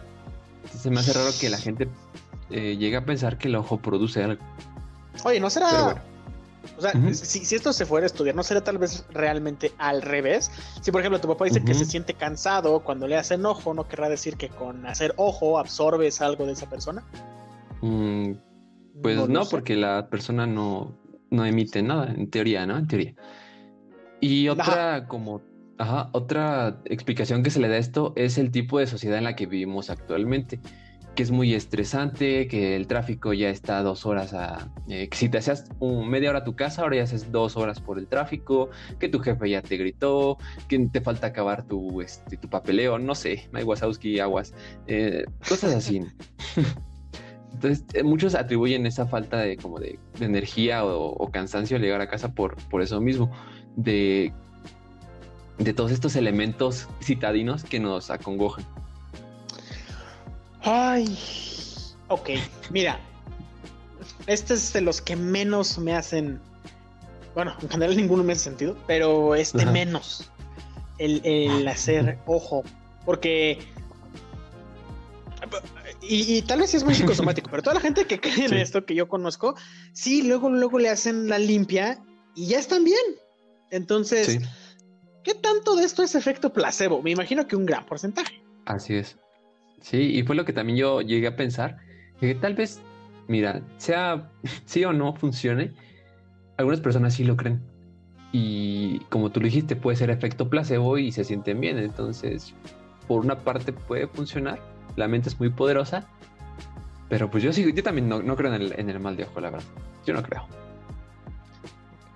Entonces, se me hace raro que la gente eh, llegue a pensar que el ojo produce algo. Oye, ¿no será? Bueno. O sea, si, si esto se fuera a estudiar, ¿no será tal vez realmente al revés? Si, por ejemplo, tu papá dice que se siente cansado cuando le hacen ojo, ¿no querrá decir que con hacer ojo absorbes algo de esa persona? Mm, pues no, sé. porque la persona no, no emite nada, en teoría, ¿no? En teoría. Y otra, como, ajá, otra explicación que se le da a esto es el tipo de sociedad en la que vivimos actualmente. que es muy estresante, que el tráfico ya está dos horas a... Eh, que si te hacías un, media hora a tu casa, ahora ya haces dos horas por el tráfico, que tu jefe ya te gritó, que te falta acabar tu, este, tu papeleo, no sé, Mike Wazowski, aguas, eh, cosas así. Entonces, eh, muchos atribuyen esa falta de como de, energía o, cansancio al llegar a casa por, por eso mismo, de, de todos estos elementos citadinos que nos acongojan. Ay, ok, mira, este es de los que menos me hacen, bueno, en general ninguno me hace sentido, pero este menos, el, hacer ojo, porque, y, tal vez es muy psicosomático, pero toda la gente que cree en esto que yo conozco, sí, luego, luego le hacen la limpia y ya están bien. Entonces, ¿qué tanto de esto es efecto placebo? Me imagino que un gran porcentaje. Así es. Sí, y fue lo que también yo llegué a pensar, que tal vez, mira, sea sí o no funcione, algunas personas sí lo creen. Y como tú lo dijiste, puede ser efecto placebo y se sienten bien. Entonces, por una parte puede funcionar, la mente es muy poderosa, pero pues yo sí, yo también no, creo en el, en el mal de ojo, la verdad. Yo no creo.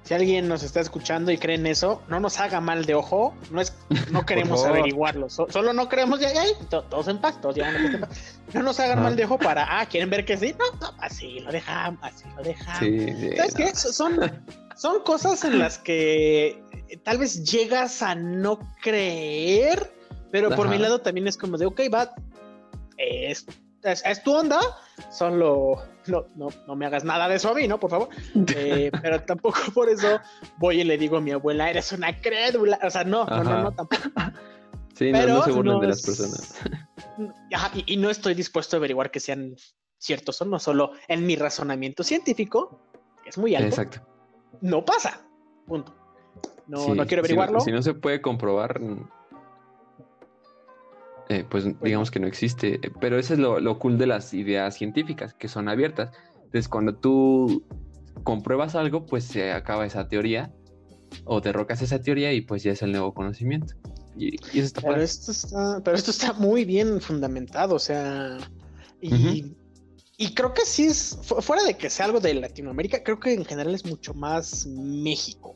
Si alguien nos está escuchando y cree en eso, no nos haga mal de ojo. No es, no queremos averiguarlo. solo no creemos de ahí, todos en paz, todos en paz. No nos hagan mal de ojo para, ah, quieren ver que sí. No, no así lo dejamos, así lo dejamos. ¿Sabes qué? Son, son cosas en las que tal vez llegas a no creer, pero por mi lado también es como de, ok, va, es, es tu onda, solo no, no, no me hagas nada de eso a mí, ¿no? Por favor. Eh, pero tampoco por eso voy y le digo a mi abuela, eres una crédula. O sea, no, no, no, no, tampoco. Sí, no, no, se burlen de las personas. y, no estoy dispuesto a averiguar que sean ciertos o no, solo en mi razonamiento científico, que es muy alto. Exacto. No pasa. Punto. No, no quiero averiguarlo. Si no, se puede comprobar, eh, pues digamos que no existe. Pero eso es lo, lo, cool de las ideas científicas, que son abiertas. Entonces, cuando tú compruebas algo, pues se acaba esa teoría o derrocas esa teoría y pues ya es el nuevo conocimiento. Y, eso está pero esto está Pero esto está muy bien fundamentado, o sea, y, y creo que sí es, fuera de que sea algo de Latinoamérica, creo que en general es mucho más México.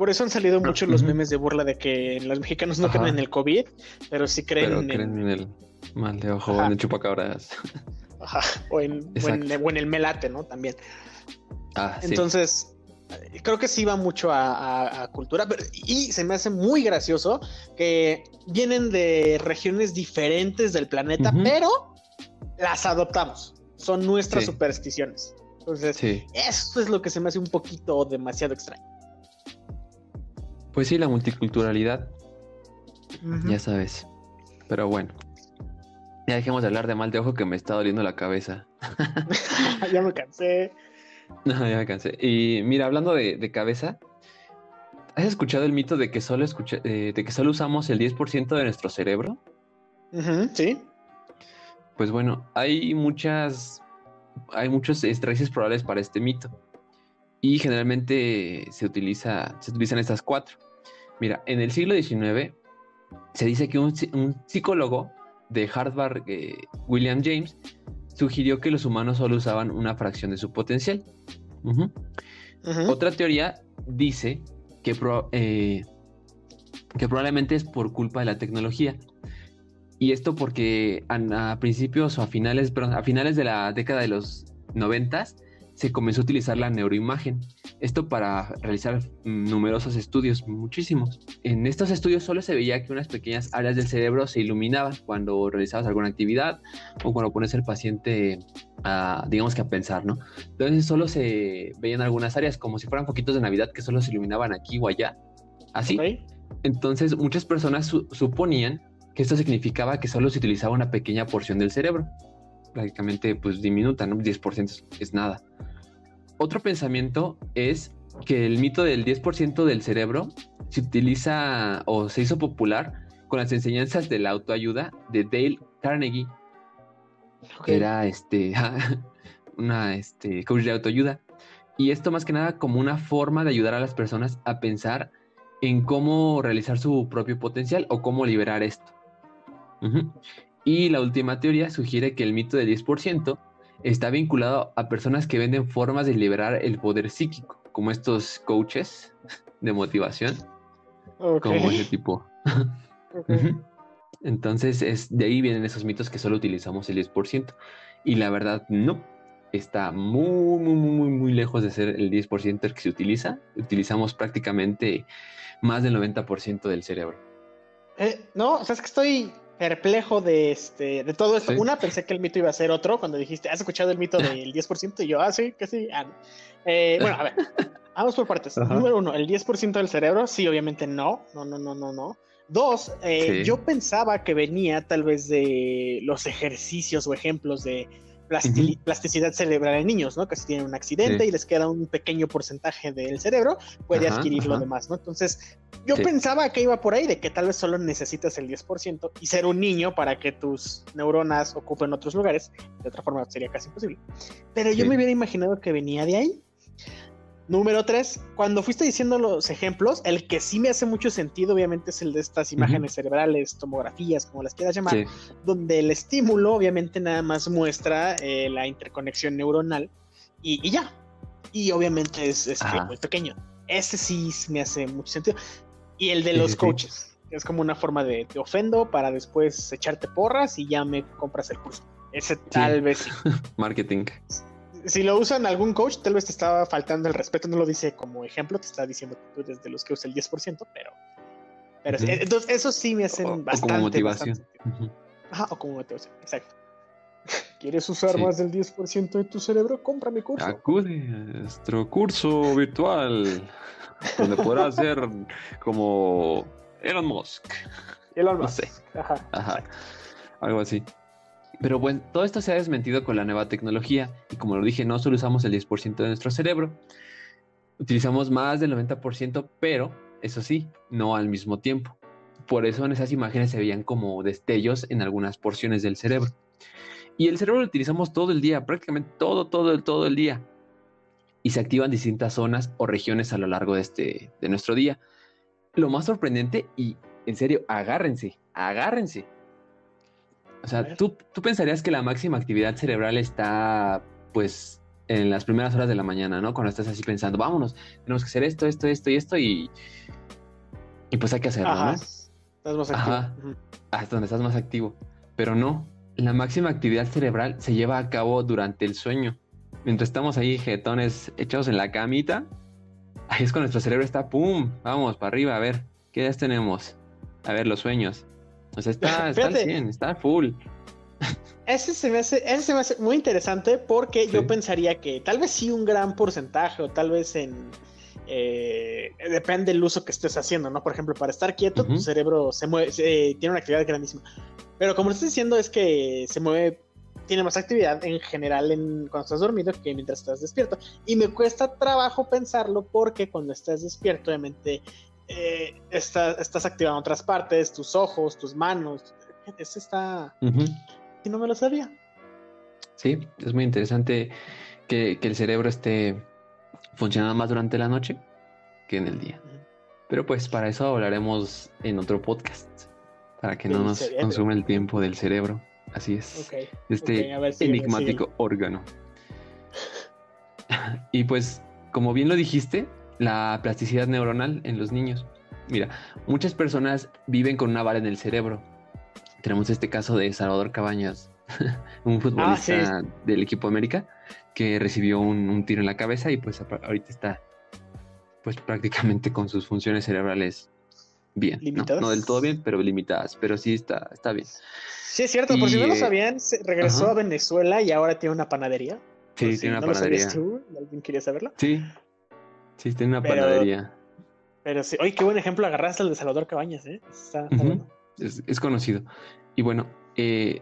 Por eso han salido muchos los memes de burla de que los mexicanos no creen en el COVID, pero sí creen, en... creen en el mal de ojo, en el chupacabras. Ajá, o en, el melate, ¿no? También. Ah, Entonces, creo que sí va mucho a, cultura, y se me hace muy gracioso que vienen de regiones diferentes del planeta, pero las adoptamos. Son nuestras supersticiones. Entonces, eso es lo que se me hace un poquito demasiado extraño. Pues sí, la multiculturalidad. Ya sabes. Pero bueno. Ya dejemos de hablar de mal de ojo que me está doliendo la cabeza. ya me cansé. No, ya me cansé. Y mira, hablando de, cabeza, ¿has escuchado el mito de que solo, eh, de que solo usamos el 10% de nuestro cerebro? sí. Pues bueno, hay muchas, hay muchos raíces probables para este mito. Y generalmente se, utiliza, se utilizan estas cuatro. Mira, en el siglo XIX se dice que un, psicólogo de Harvard, eh, William James, sugirió que los humanos solo usaban una fracción de su potencial. Otra teoría dice que, eh, que probablemente es por culpa de la tecnología. Y esto porque a, principios o a finales, a finales de la década de los noventas, se comenzó a utilizar la neuroimagen. Esto para realizar numerosos estudios, muchísimos. En estos estudios solo se veía que unas pequeñas áreas del cerebro se iluminaban cuando realizabas alguna actividad o cuando pones al paciente a, digamos que a pensar, ¿no? Entonces solo se veían algunas áreas como si fueran foquitos de Navidad que solo se iluminaban aquí o allá. Así. Entonces muchas personas suponían que esto significaba que solo se utilizaba una pequeña porción del cerebro prácticamente pues diminuta, ¿no? 10% es nada. Otro pensamiento es que el mito del 10% del cerebro se utiliza o se hizo popular con las enseñanzas de la autoayuda de Dale Carnegie, que era este, una este, coach de autoayuda. Y esto más que nada como una forma de ayudar a las personas a pensar en cómo realizar su propio potencial o cómo liberar esto. Y la última teoría sugiere que el mito del 10% está vinculado a personas que venden formas de liberar el poder psíquico, como estos coaches de motivación, como ese tipo. Entonces, es, de ahí vienen esos mitos que solo utilizamos el 10%. Y la verdad, no. Está muy, muy, muy, muy, muy lejos de ser el 10% el que se utiliza. Utilizamos prácticamente más del 90% del cerebro. Eh, no, o sea, es que estoy perplejo de este de todo esto. Sí. Una, pensé que el mito iba a ser otro cuando dijiste, ¿has escuchado el mito del 10%? Y yo, ah, sí, que sí. Ah, no. Eh, bueno, a ver, vamos por partes. Ajá. Número uno, el 10% del cerebro, sí, obviamente no. No, no, no, no, no. Dos, eh, Sí. yo pensaba que venía tal vez de los ejercicios o ejemplos de plasticidad cerebral en niños, ¿no? Que si tienen un accidente Sí. y les queda un pequeño porcentaje del cerebro, puede Ajá, adquirir lo demás, ¿no? Entonces, yo Sí. pensaba que iba por ahí, de que tal vez solo necesitas el 10% y ser un niño para que tus neuronas ocupen otros lugares. De otra forma sería casi imposible. Pero yo Sí. me hubiera imaginado que venía de ahí. Número tres, cuando fuiste diciendo los ejemplos, el que sí me hace mucho sentido, obviamente, es el de estas imágenes cerebrales, tomografías, como las quieras llamar, Sí, donde el estímulo obviamente nada más muestra eh, la interconexión neuronal y, y ya. Y obviamente es, muy pequeño. Ese sí me hace mucho sentido. Y el de Sí, los sí, coaches, que es como una forma de te ofendo para después echarte porras y ya me compras el curso. Ese tal vez sí. marketing. Si lo usan algún coach, tal vez te estaba faltando el respeto, no lo dice como ejemplo, te está diciendo que tú eres de los que usa el 10%, pero... pero entonces, eso sí me hacen O- o como bastante, motivación. bastante. Ajá, o como motivación, exacto. ¿Quieres usar Sí. más del 10% de tu cerebro? Compra mi curso. Acude a nuestro curso virtual, donde podrás ser como Elon Musk. Elon no Musk. sé. Ajá. Ajá, algo así. Pero bueno, todo esto se ha desmentido con la nueva tecnología y como lo dije, no solo usamos el 10% de nuestro cerebro, utilizamos más del 90%, pero eso sí, no al mismo tiempo. Por eso en esas imágenes se veían como destellos en algunas porciones del cerebro. Y el cerebro lo utilizamos todo el día, prácticamente todo, todo, todo el día. Y se activan distintas zonas o regiones a lo largo de, este, de nuestro día. Lo más sorprendente, y en serio, agárrense, agárrense. O sea, tú, tú pensarías que la máxima actividad cerebral está, pues, en las primeras horas de la mañana, ¿no? Cuando estás así pensando, vámonos, tenemos que hacer esto, esto, esto y esto, y, y pues hay que hacerlo, Ajá. ¿no? Estás más activo. Ajá. Ujú. hasta donde estás más activo. Pero no, la máxima actividad cerebral se lleva a cabo durante el sueño. Mientras estamos ahí jetones echados en la camita, ahí es cuando nuestro cerebro está, ¡pum! Vamos, para arriba, a ver, ¿qué ideas tenemos? A ver, los sueños. O sea, está, está al Fíjate. 100, está full. Ese se me hace, ese se me hace muy interesante porque yo pensaría que tal vez sí un gran porcentaje o tal vez en eh, depende del uso que estés haciendo, ¿no? Por ejemplo, para estar quieto, tu cerebro se mueve, se- tiene una actividad grandísima. Pero como lo estás diciendo es que se mueve, tiene más actividad en general en, cuando estás dormido que mientras estás despierto. Y me cuesta trabajo pensarlo porque cuando estás despierto, obviamente, eh, está- estás activando otras partes, tus ojos, tus manos. Eso está... Y no me lo sabía. Sí, es muy interesante que, que el cerebro esté funcionando más durante la noche que en el día. Pero pues para eso hablaremos en otro podcast, para que no nos cerebro. consume el tiempo del cerebro. Así es. Este enigmático órgano. y pues, como bien lo dijiste, la plasticidad neuronal en los niños. Mira, muchas personas viven con una bala en el cerebro. Tenemos este caso de Salvador Cabañas, un futbolista del equipo América que recibió un, un tiro en la cabeza y pues ahorita está pues prácticamente con sus funciones cerebrales bien. ¿Limitadas? No, del todo bien, pero limitadas, pero sí está, está bien. Sí, es cierto, por si no lo sabían, regresó ajá. a Venezuela y ahora tiene una panadería. Sí, si tiene una no lo panadería. sabías tú, ¿alguien quería saberlo? Sí, sí, tiene una Pero- panadería. Pero sí, oye, qué buen ejemplo agarraste el de Salvador Cabañas, ¿eh? Está, bueno. Es, es conocido. Y bueno, eh,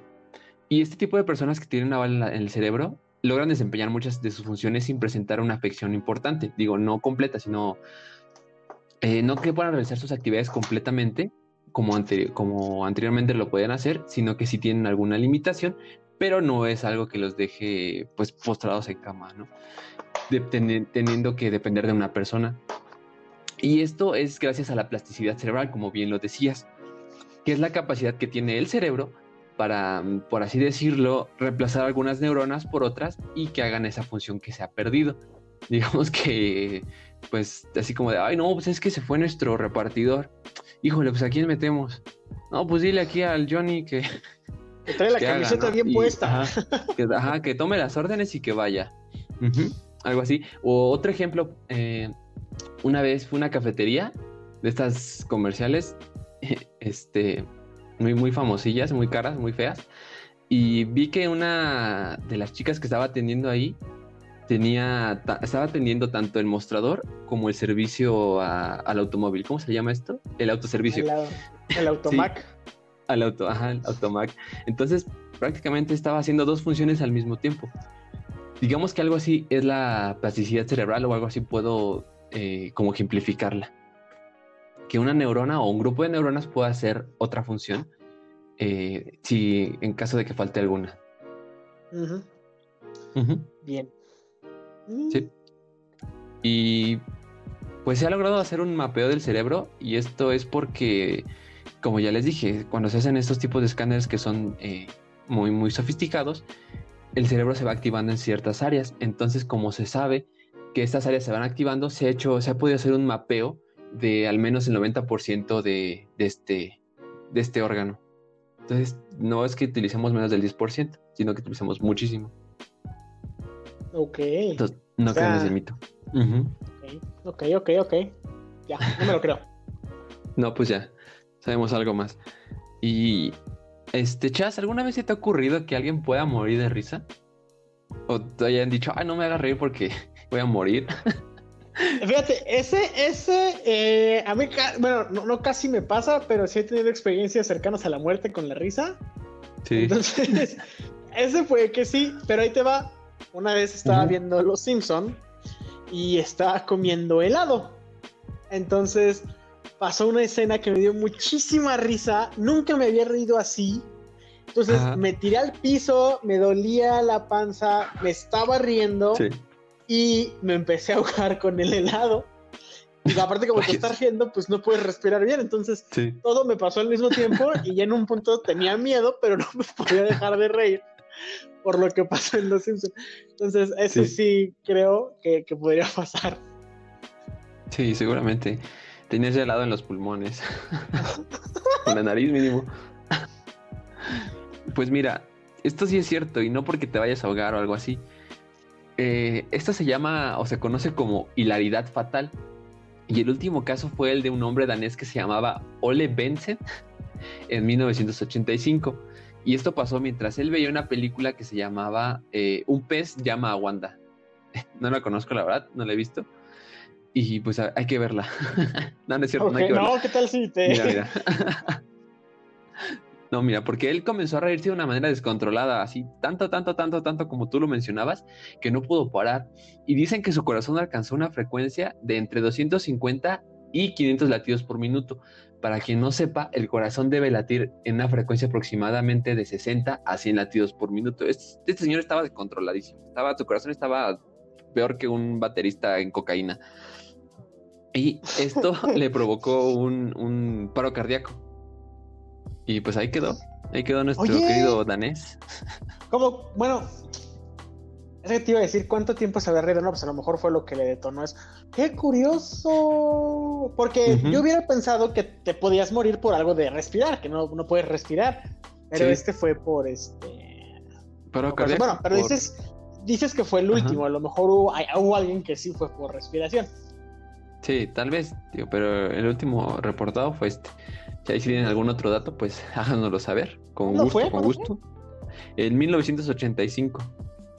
y este tipo de personas que tienen una bala en, el cerebro logran desempeñar muchas de sus funciones sin presentar una afección importante. Digo, no completa, sino eh, no que puedan realizar sus actividades completamente como, anteri- como anteriormente lo podían hacer, sino que sí tienen alguna limitación, pero no es algo que los deje pues postrados en cama, ¿no? Teniendo que depender de una persona. Y esto es gracias a la plasticidad cerebral, como bien lo decías, que es la capacidad que tiene el cerebro para, mm, por así decirlo, reemplazar algunas neuronas por otras y que hagan esa función que se ha perdido. Digamos que, pues, así como de, ay, no, pues es que se fue nuestro repartidor. Híjole, pues ¿a quién metemos? No, pues dile aquí al Johnny que... Que trae la que haga, camiseta ¿no? bien Y, puesta. ajá, que, ajá, que tome las órdenes y que vaya. Algo así. O otro ejemplo, eh, una vez fue una cafetería de estas comerciales, este, muy, muy famosillas, muy caras, muy feas. Y vi que una de las chicas que estaba atendiendo ahí tenía, ta- estaba atendiendo tanto el mostrador como el servicio a- al automóvil. ¿Cómo se llama esto? El autoservicio. El, el automac. Al auto, ajá, el automac. Entonces, prácticamente estaba haciendo dos funciones al mismo tiempo. Digamos que algo así es la plasticidad cerebral o algo así puedo eh, como ejemplificarla. Que una neurona o un grupo de neuronas pueda hacer otra función eh, si en caso de que falte alguna. Bien. Sí. Y pues se ha logrado hacer un mapeo del cerebro y esto es porque, como ya les dije, cuando se hacen estos tipos de escáneres que son eh, muy, muy sofisticados, el cerebro se va activando en ciertas áreas. Entonces, como se sabe que estas áreas se van activando, se ha, hecho, se ha podido hacer un mapeo de al menos el 90% de, de, este, de este órgano. Entonces, no es que utilicemos menos del 10%, sino que utilizamos muchísimo. Ok. Entonces, no O sea, crean ese mito. Ujú. Ok, ok, ok. Ya, no me lo creo. No, pues ya, sabemos algo más. Y, este, Chas, ¿alguna vez se te ha ocurrido que alguien pueda morir de risa? O te hayan dicho, ay, no me hagas reír porque voy a morir. Fíjate, ese, ese, eh, a mí, bueno, no, no casi me pasa, pero sí he tenido experiencias cercanas a la muerte con la risa. Sí. Entonces, ese fue que sí, pero ahí te va. Una vez estaba Ujú. viendo Los Simpson y estaba comiendo helado. Entonces pasó una escena que me dio muchísima risa. Nunca me había reído así. Entonces Ajá. me tiré al piso, me dolía la panza, me estaba riendo Sí. y me empecé a ahogar con el helado. Y aparte como te estás riendo, pues no puedes respirar bien. Entonces Sí. todo me pasó al mismo tiempo y ya en un punto tenía miedo, pero no me podía dejar de reír por lo que pasó en Los Simpsons. Entonces, eso sí, Sí. creo que, que podría pasar. Sí, seguramente. Tenías helado en los pulmones. en la nariz mínimo. pues mira, esto sí es cierto y no porque te vayas a ahogar o algo así. Eh, esto se llama o se conoce como hilaridad fatal. Y el último caso fue el de un hombre danés que se llamaba Ole Benson en 1985. Y esto pasó mientras él veía una película que se llamaba eh, Un pez llama a Wanda. No la conozco, la verdad, no la he visto. Y pues hay que verla. no, no es cierto, no hay que verla. no, ¿qué tal si te... Mira, mira. No, mira, porque él comenzó a reírse de una manera descontrolada, así tanto, tanto, tanto, tanto como tú lo mencionabas, que no pudo parar. Y dicen que su corazón alcanzó una frecuencia de entre 250 y 500 latidos por minuto. Para quien no sepa, el corazón debe latir en una frecuencia aproximadamente de 60 a 100 latidos por minuto. Este, este señor estaba descontroladísimo. Estaba, su corazón estaba peor que un baterista en cocaína. Y esto le provocó un, un paro cardíaco. Y pues ahí quedó. Ahí quedó nuestro Oye. querido danés. Como, bueno, es que te iba a decir cuánto tiempo se había reído, no, pues a lo mejor fue lo que le detonó eso. ¡Qué curioso! Porque yo hubiera pensado que te podías morir por algo de respirar, que no, no puedes respirar. Pero Sí. este fue por este... Paro cardíaco. bueno, pero por- dices, dices que fue el Ajá. último, a lo mejor hubo alguien que sí fue por respiración. Sí, tal vez, tío, pero el último reportado fue este. Si ahí si tienen algún otro dato, pues háganoslo saber. Con ¿Cuándo gusto, fue? con ¿Cuándo gusto. En 1985.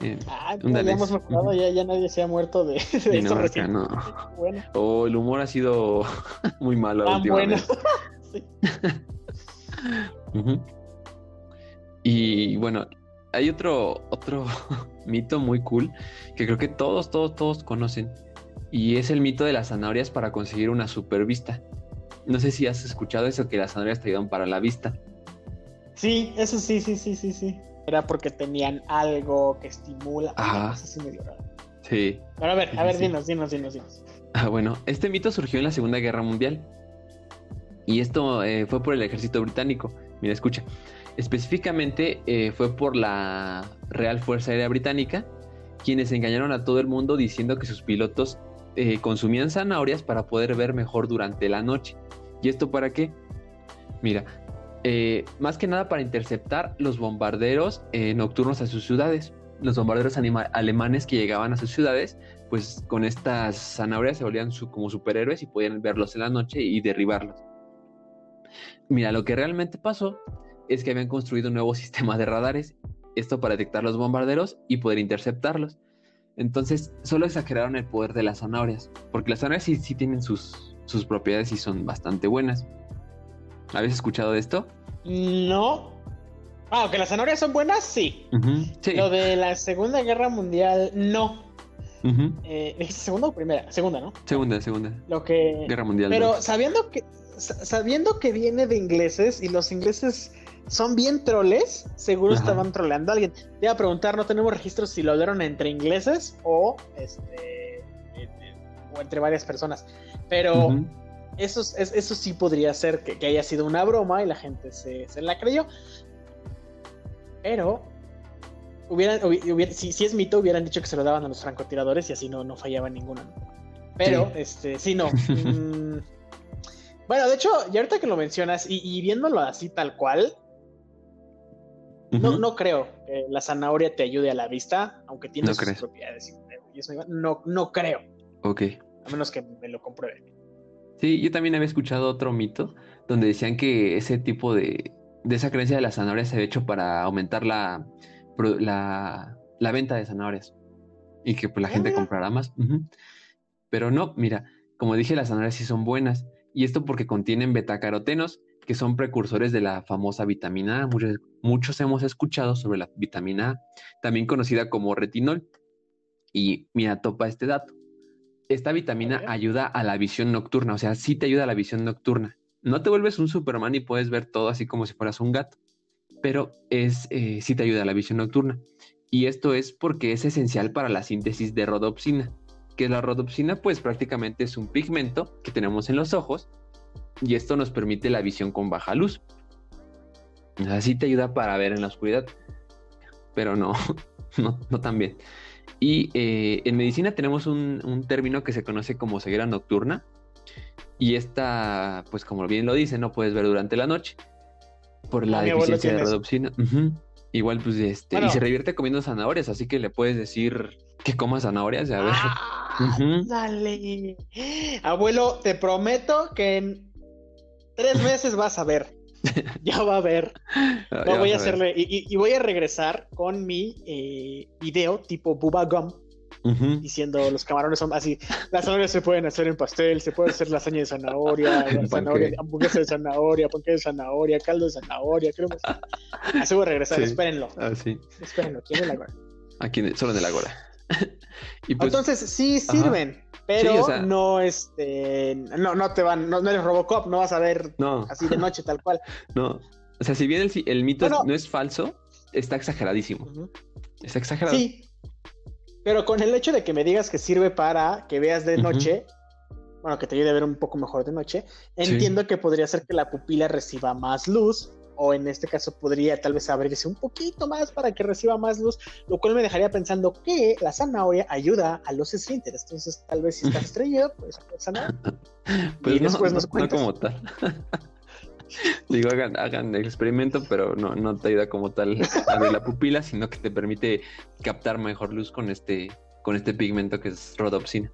Eh, Ah, ya hemos mejorado, ya, ya nadie se ha muerto de, de esto no, recién. no. Bueno, O el humor ha sido muy malo tan bueno. Ujú. Y bueno, hay otro, otro mito muy cool que creo que todos, todos, todos conocen. Y es el mito de las zanahorias para conseguir una super vista. No sé si has escuchado eso, que las zanahorias te ayudan para la vista. Sí, eso sí, sí, sí, sí, sí. Era porque tenían algo que estimula. Ajá. Eso sí medio raro. Sí. Pero a ver, a ver, sí. dinos, dinos, dinos, dinos. Ah, bueno, este mito surgió en la Segunda Guerra Mundial. Y esto eh, fue por el ejército británico. Mira, escucha. Específicamente eh, fue por la Real Fuerza Aérea Británica, quienes engañaron a todo el mundo diciendo que sus pilotos eh, consumían zanahorias para poder ver mejor durante la noche. ¿Y esto para qué? Mira, eh, más que nada para interceptar los bombarderos eh, nocturnos a sus ciudades. Los bombarderos alemanes que llegaban a sus ciudades, pues con estas zanahorias se volvían como superhéroes y podían verlos en la noche y derribarlos. Mira, lo que realmente pasó es que habían construido un nuevo sistema de radares, esto para detectar los bombarderos y poder interceptarlos. Entonces, solo exageraron el poder de las zanahorias, porque las zanahorias sí, sí tienen sus, sus propiedades y son bastante buenas. ¿Habéis escuchado de esto? No. Ah, que las zanahorias son buenas, sí. Lo de la Segunda Guerra Mundial, no. Ujú. Eh, ¿es ¿Segunda o primera? Segunda, ¿no? Segunda, segunda. Lo que. Guerra Mundial. Pero sabiendo que sa- sabiendo que viene de ingleses y los ingleses son bien troles, seguro Ajá. estaban troleando a alguien. Te iba a preguntar, no tenemos registros si lo hablaron entre ingleses o este o entre varias personas. Pero Ujú. eso, es- es- eso sí podría ser que, que haya sido una broma y la gente se, se la creyó. Pero hubieran, hubi- hubiera- si, si es mito, hubieran dicho que se lo daban a los francotiradores y así no, no fallaba ninguno. ¿no? Pero, Sí. este, sí, no. Mm, bueno, de hecho, y ahorita que lo mencionas, y, y viéndolo así tal cual, no, no creo que la zanahoria te ayude a la vista, aunque tiene ¿No sus crees? propiedades. y- eso no, no creo, Ok. a menos que me lo comprueben. Sí, yo también había escuchado otro mito donde decían que ese tipo de, de esa creencia de las zanahorias se había hecho para aumentar la, la, la venta de zanahorias y que pues, la Ah, gente mira. comprara más. Pero no, mira, como dije, las zanahorias sí son buenas y esto porque contienen betacarotenos que son precursores de la famosa vitamina A. Muchos, muchos hemos escuchado sobre la vitamina A, también conocida como retinol. Y mira, topa este dato esta vitamina ayuda a la visión nocturna, o sea, sí te ayuda a la visión nocturna. No te vuelves un Superman y puedes ver todo así como si fueras un gato, pero es eh, sí te ayuda a la visión nocturna. Y esto es porque es esencial para la síntesis de rodopsina, que la rodopsina pues prácticamente es un pigmento que tenemos en los ojos y esto nos permite la visión con baja luz. O sea, sí te ayuda para ver en la oscuridad, pero no, no, no tan bien. Y eh, en medicina tenemos un, un término que se conoce como ceguera nocturna. Y esta, pues como bien lo dice, no puedes ver durante la noche por la Ah, deficiencia de rodopsina. Igual, pues, este, y se revierte comiendo zanahorias, así que le puedes decir que coma zanahorias. A ver. ¡Ah! Dale. Abuelo, te prometo que en tres meses vas a ver. Ya va a ver. No voy a hacerle. Y, voy a regresar con mi eh, video tipo Bubba Gum diciendo los camarones son así. Las zanahorias se pueden hacer en pastel, se puede hacer lasaña de zanahoria, zanahoria, hamburguesa de zanahoria, panque de zanahoria, caldo de zanahoria, crema. Así voy a regresar, Sí. espérenlo. Ah, sí. Espérenlo, ¿quién es la? Aquí solo en el Ágora. y pues, Entonces sí Ajá. Pero Sí, o sea- no este no, no te van, no, no eres Robocop, no vas a ver no, así de noche tal cual. no. O sea, si bien el, el mito Bueno. no es falso, está exageradísimo. Está exagerado. Sí. Pero con el hecho de que me digas que sirve para que veas de noche, bueno, que te ayude a ver un poco mejor de noche, Sí. entiendo que podría ser que la pupila reciba más luz, o en este caso podría tal vez abrirse un poquito más para que reciba más luz, lo cual me dejaría pensando que la zanahoria ayuda a los esfínteres. Entonces, tal vez si estás estreñido, pues zanahoria. Pues Y no, después no- nos no cuentas. como tal. Digo, hagan, hagan el experimento, pero no, no te ayuda como tal a ver la pupila, sino que te permite captar mejor luz con este, con este pigmento que es rodopsina.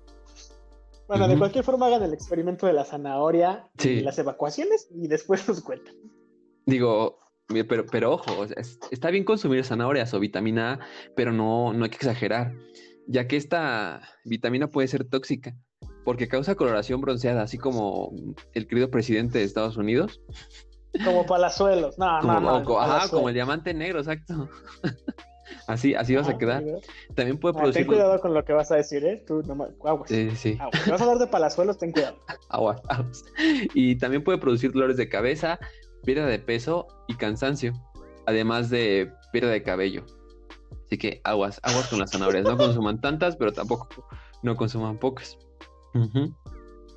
Bueno, de cualquier forma hagan el experimento de la zanahoria y las evacuaciones y después nos cuentan. Digo, pero, pero ojo, está bien consumir zanahorias o vitamina A, pero no, no hay que exagerar, ya que esta vitamina puede ser tóxica, porque causa coloración bronceada, así como el querido presidente de Estados Unidos, Como palazuelos. No, como, no, no. ajá, como el diamante negro, exacto. así, así vas a Ah, quedar. También puede Ah, producir. ten cuidado con lo que vas a decir, ¿eh? Tú nomás, aguas. Sí, sí, Aguas. Si vas a hablar de palazuelos, ten cuidado. aguas, aguas. Y también puede producir dolores de cabeza, pérdida de peso y cansancio, además de pérdida de cabello. Así que aguas, aguas con las zanahorias. No consuman tantas, pero tampoco no consuman pocas.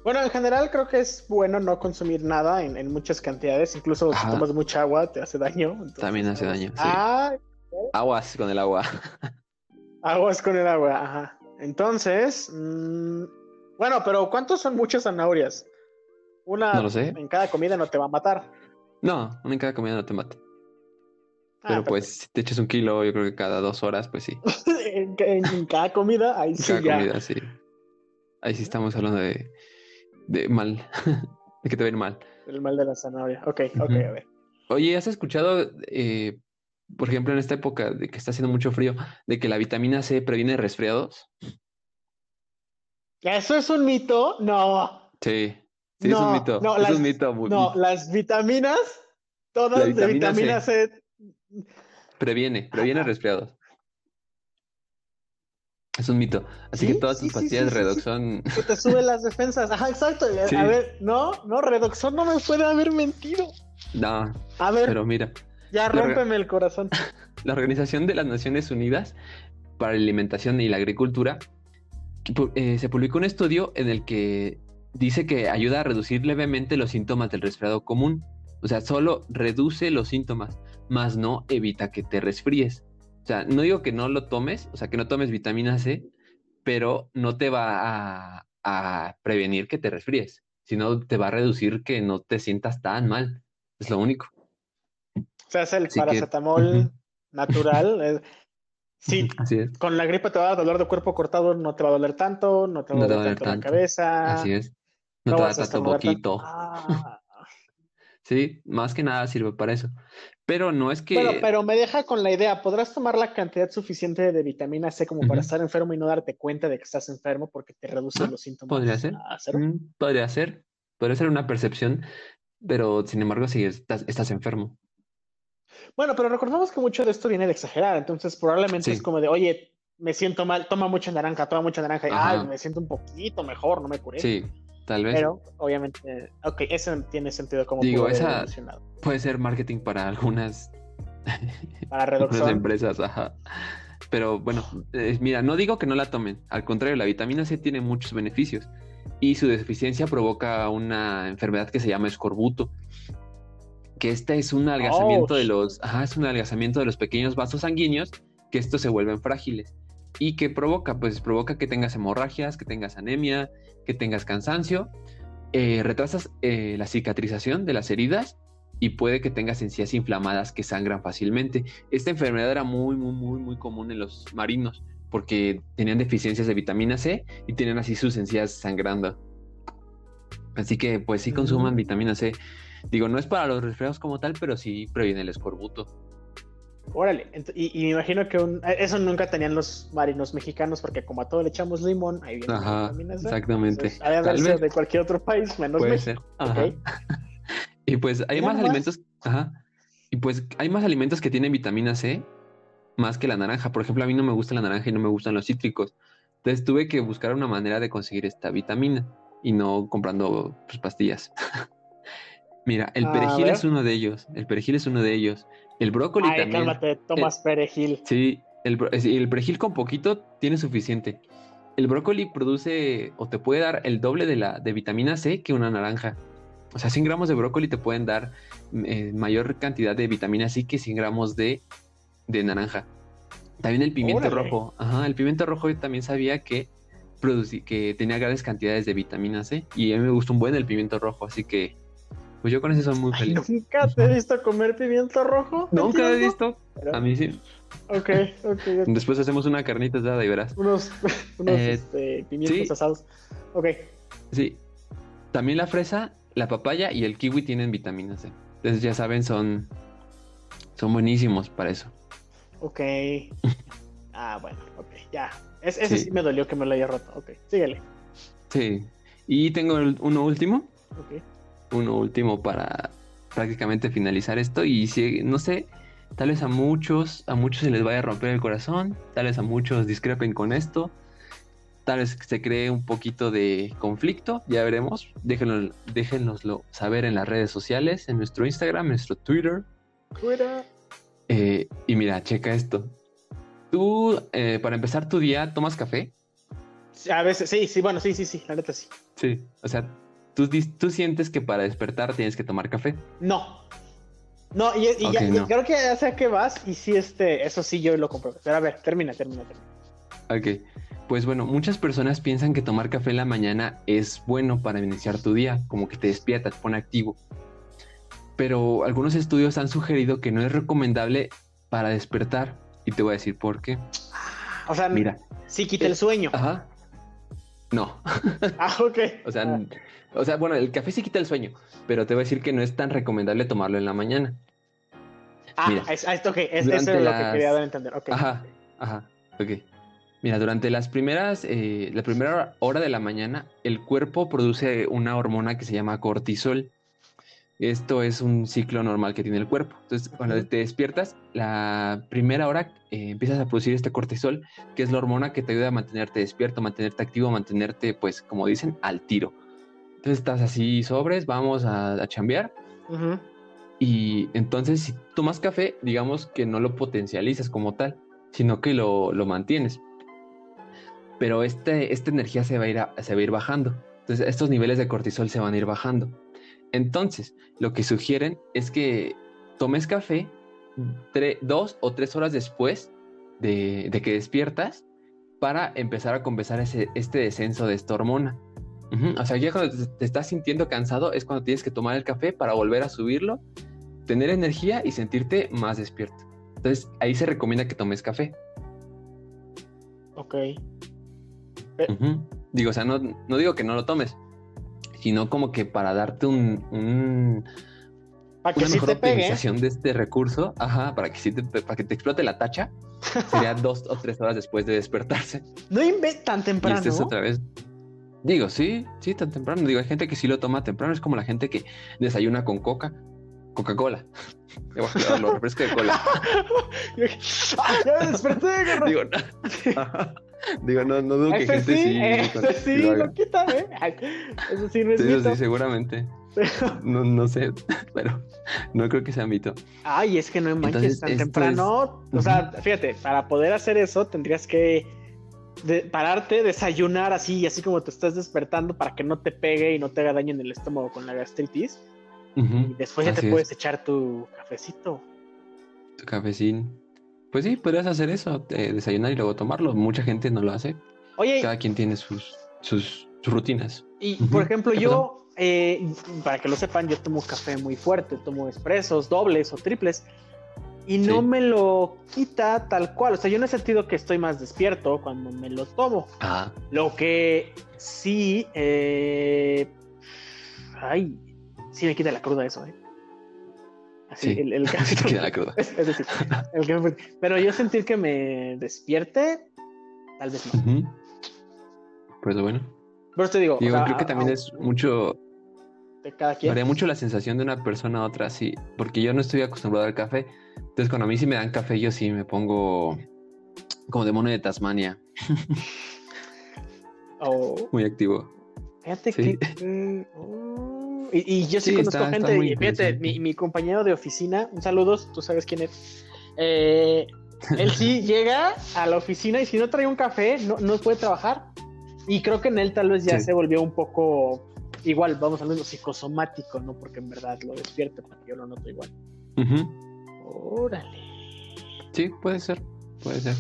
Bueno, en general creo que es bueno no consumir nada en, en muchas cantidades. Incluso Ajá. si tomas mucha agua te hace daño. entonces, También hace daño, sí. Ah, Aguas con el agua. aguas con el agua. Ajá. Entonces, mm, bueno, pero ¿cuántos son muchas zanahorias? Una No lo sé. en cada comida no te va a matar. No, una en cada comida no te mata. Ah, Pero pues si te echas un kilo, yo creo que cada dos horas, pues sí. en, cada comida, ahí En sí cada ya. comida, sí. Ahí sí estamos hablando de, de mal. de que te ven mal. El mal de la zanahoria. Ok, ok, a ver. Oye, ¿has escuchado, eh, por ejemplo, en esta época de que está haciendo mucho frío, de que la vitamina C previene resfriados? ¿Eso es un mito? No. Sí, sí, es un No, mito. no, es las- un mito. No, las vitaminas, todas La de vitamina C. Previene, previene resfriados. Es un mito. Así Sí, que todas tus sí, pastillas sí, de sí, redox sí. son... que te sube las defensas. Ajá, exacto. A- ver, no, no, Redoxon no me puede haber mentido. No, A ver, pero mira, ya rómpeme el corazón. la Organización de las Naciones Unidas para la Alimentación y la Agricultura eh, se publicó un estudio en el que dice que ayuda a reducir levemente los síntomas del resfriado común. O sea, solo reduce los síntomas, más no evita que te resfríes. O sea, no digo que no lo tomes, o sea, que no tomes vitamina C, pero no te va a, a prevenir que te resfríes, sino te va a reducir que no te sientas tan mal. Es lo único. O sea, es el Así paracetamol natural. eh, Sí, Así es. con la gripe te va a dar dolor de cuerpo cortado, no te va a doler tanto, no te va No a te va doler tanto, la cabeza. Así es. No, te vas a poquito. Ah. Sí, más que nada sirve para eso. Pero no es que. Bueno, pero me deja con la idea, ¿podrás tomar la cantidad suficiente de vitamina C como para estar enfermo y no darte cuenta de que estás enfermo porque te reduce Ah, los síntomas podría ser. Mm, podría ser. Podría ser una percepción, pero sin embargo, si estás, estás enfermo. Bueno, pero recordamos que mucho de esto viene de exagerar, entonces probablemente Sí. es como de, oye, me siento mal, toma mucha naranja, toma mucha naranja, y, ay, me siento un poquito mejor, no me curé. Sí, tal vez. Pero, obviamente, ok, eso tiene sentido como Digo, esa-. Puede ser marketing para algunas, Para Redoxon. empresas, ajá. Pero bueno, eh, mira, no digo que no la tomen. Al contrario, la vitamina C tiene muchos beneficios y su deficiencia provoca una enfermedad que se llama escorbuto. Que este es un adelgazamiento de los, ajá, es un adelgazamiento de los pequeños vasos sanguíneos que estos se vuelven frágiles. ¿Y que provoca? Pues provoca que tengas hemorragias, que tengas anemia, que tengas cansancio, eh, retrasas eh, la cicatrización de las heridas y puede que tengas encías inflamadas que sangran fácilmente. Esta enfermedad era muy, muy, muy, muy común en los marinos porque tenían deficiencias de vitamina C y tenían así sus encías sangrando. Así que pues sí consuman Mm. vitamina C. Digo, no es para los resfriados como tal, pero sí previene el escorbuto. Órale, y, y me imagino que un- eh, eso nunca tenían los marinos mexicanos, porque como a todo le echamos limón, ahí viene la Ajá, vitamina C. exactamente. Entonces, ha de haber Tal vez. de cualquier otro país, menos Puede México. ser. Ajá. Ok. Y pues hay más nomás. alimentos, ajá. Y pues hay más alimentos que tienen vitamina C más que la naranja. Por ejemplo, a mí no me gusta la naranja y no me gustan los cítricos. Entonces tuve que buscar una manera de conseguir esta vitamina y no comprando pues, pastillas. Mira, el A perejil ver. es uno de ellos. El perejil es uno de ellos. El brócoli Ay, también. cálmate, tomas perejil. Sí, el, el perejil con poquito tiene suficiente. El brócoli produce o te puede dar el doble de la de vitamina C que una naranja. O sea, 100 gramos de brócoli te pueden dar eh, mayor cantidad de vitamina C que 100 gramos de, de naranja. También el pimiento Órale. rojo. Ajá, el pimiento rojo yo también sabía que, que tenía grandes cantidades de vitamina C. Y a mí me gusta un buen el pimiento rojo, así que pues yo con eso soy muy Ay, feliz. nunca te he visto comer pimiento rojo. Nunca he visto. Pero- A mí sí. Ok, ok. Después hacemos una carnita asada y verás. Unos, unos Eh, este, pimientos sí. asados. Ok. Sí. También la fresa, la papaya y el kiwi tienen vitamina C. Entonces ya saben, son, son buenísimos para eso. Ok. Ah, bueno, ok, ya. Es- ese sí. Sí. me dolió que me lo haya roto. Ok, síguele. Sí. Y tengo uno último. Ok. Uno último para prácticamente finalizar esto. Y si, no sé, tal vez a muchos, a muchos se les vaya a romper el corazón. Tal vez a muchos discrepen con esto. Tal vez se cree un poquito de conflicto. Ya veremos. Déjenlo, déjenoslo saber en las redes sociales, en nuestro Instagram, en nuestro Twitter. Fuera. Eh, y mira, checa esto. Tú, eh, para empezar tu día, ¿tomas café? A veces, sí, sí, bueno, sí, sí, sí, la neta sí. Sí, o sea, tú, tú sientes que para despertar tienes que tomar café. No. No, y, y Ok, ya, y no. creo que ya sé a qué vas, y sí, este, eso sí yo lo compro. Pero a ver, termina, termina, termina. Ok, pues bueno, muchas personas piensan que tomar café en la mañana es bueno para iniciar tu día, como que te despierta, te pone activo. Pero algunos estudios han sugerido que no es recomendable para despertar. Y te voy a decir por qué. O sea, Mira, sí quita el sueño. ajá. No, Ah, ok. o sea, Ah, o sea, bueno, el café sí quita el sueño, pero te voy a decir que no es tan recomendable tomarlo en la mañana. ah, mira, es, esto, ok, es, eso es lo que quería dar a entender. Ajá, ajá, ok. Mira, durante las primeras, eh, la primera hora- de la mañana, el cuerpo produce una hormona que se llama cortisol. Esto es un ciclo normal que tiene el cuerpo. Entonces, cuando te despiertas, la primera hora eh, empiezas a producir este cortisol, que es la hormona que te ayuda a mantenerte despierto, mantenerte activo, mantenerte, pues, como dicen, al tiro. Entonces estás así sobres, vamos a, a chambear. Y entonces, si tomas café, digamos que no lo potencializas como tal, sino que lo, lo mantienes. Pero este, esta energía se va, a ir a- se va a ir bajando. Entonces, estos niveles de cortisol se van a ir bajando. Entonces, lo que sugieren es que tomes café dos o tres horas después de, de que despiertas para empezar a compensar ese, este descenso de esta hormona. O sea, ya cuando te, te estás sintiendo cansado es cuando tienes que tomar el café para volver a subirlo, tener energía y sentirte más despierto. Entonces, ahí se recomienda que tomes café. Ok. Ujú. Digo, o sea, no, no digo que no lo tomes, sino como que para darte un, un- Para que una sí mejor te pegue. optimización de este recurso, ajá, para que sí te, para que te explote la tacha, sería dos o tres horas después de despertarse. No inventes tan Y temprano. es otra vez. Digo, sí, sí, tan temprano. Digo, hay gente que sí lo toma temprano. Es como la gente que desayuna con coca, Coca-Cola. Los refrescos de cola. Ya me desperté. Digo, no. Digo, no, no dudo que gente sí, sí. ese sí, lo lo quita, ¿eh? Eso sí no es Sí, mito. sí, seguramente. No, no sé, pero no creo que sea mito. Ay, es que no manches Entonces, tan temprano. O sea, fíjate, para poder hacer eso tendrías que de- pararte, desayunar así, así como te estás despertando para que no te pegue y no te haga daño en el estómago con la gastritis. Y después ya así te es. puedes echar tu cafecito. Tu cafecín. Pues sí, podrías hacer eso, eh, desayunar y luego tomarlo. Mucha gente no lo hace. Oye, Cada quien tiene sus, sus, sus rutinas. y por ejemplo, ¿qué yo, eh, para que lo sepan, yo tomo café muy fuerte, tomo expresos, dobles o triples. Y no Sí. me lo quita tal cual. O sea, yo no he sentido que estoy más despierto cuando me lo tomo. Ah, Lo que sí, eh, ay, sí me quita la cruda eso, ¿eh? Así, Sí, el, el sí te queda la cruda. Es, es decir, el que- pero yo sentir que me despierte, tal vez no. Ujú. Pues bueno. Pero te digo, o Digo, sea, creo que también es mucho, de cada quien. varía mucho la sensación de una persona a otra, sí, porque yo no estoy acostumbrado al café. Entonces, cuando a mí sí me dan café, yo sí me pongo como demonio de Tasmania, O- muy activo. fíjate Sí. que. mm, oh, y, y yo sí, Sí, conozco está- está gente, y fíjate, mi, mi compañero de oficina, un saludos, tú sabes quién es. Eh, él sí llega a la oficina y si no trae un café, no, no puede trabajar. Y creo que en él tal vez ya Sí. se volvió un poco igual, vamos a hablar de psicosomático, ¿no? Porque en verdad lo despierta, porque yo lo noto igual. Órale. Sí, puede ser, puede ser.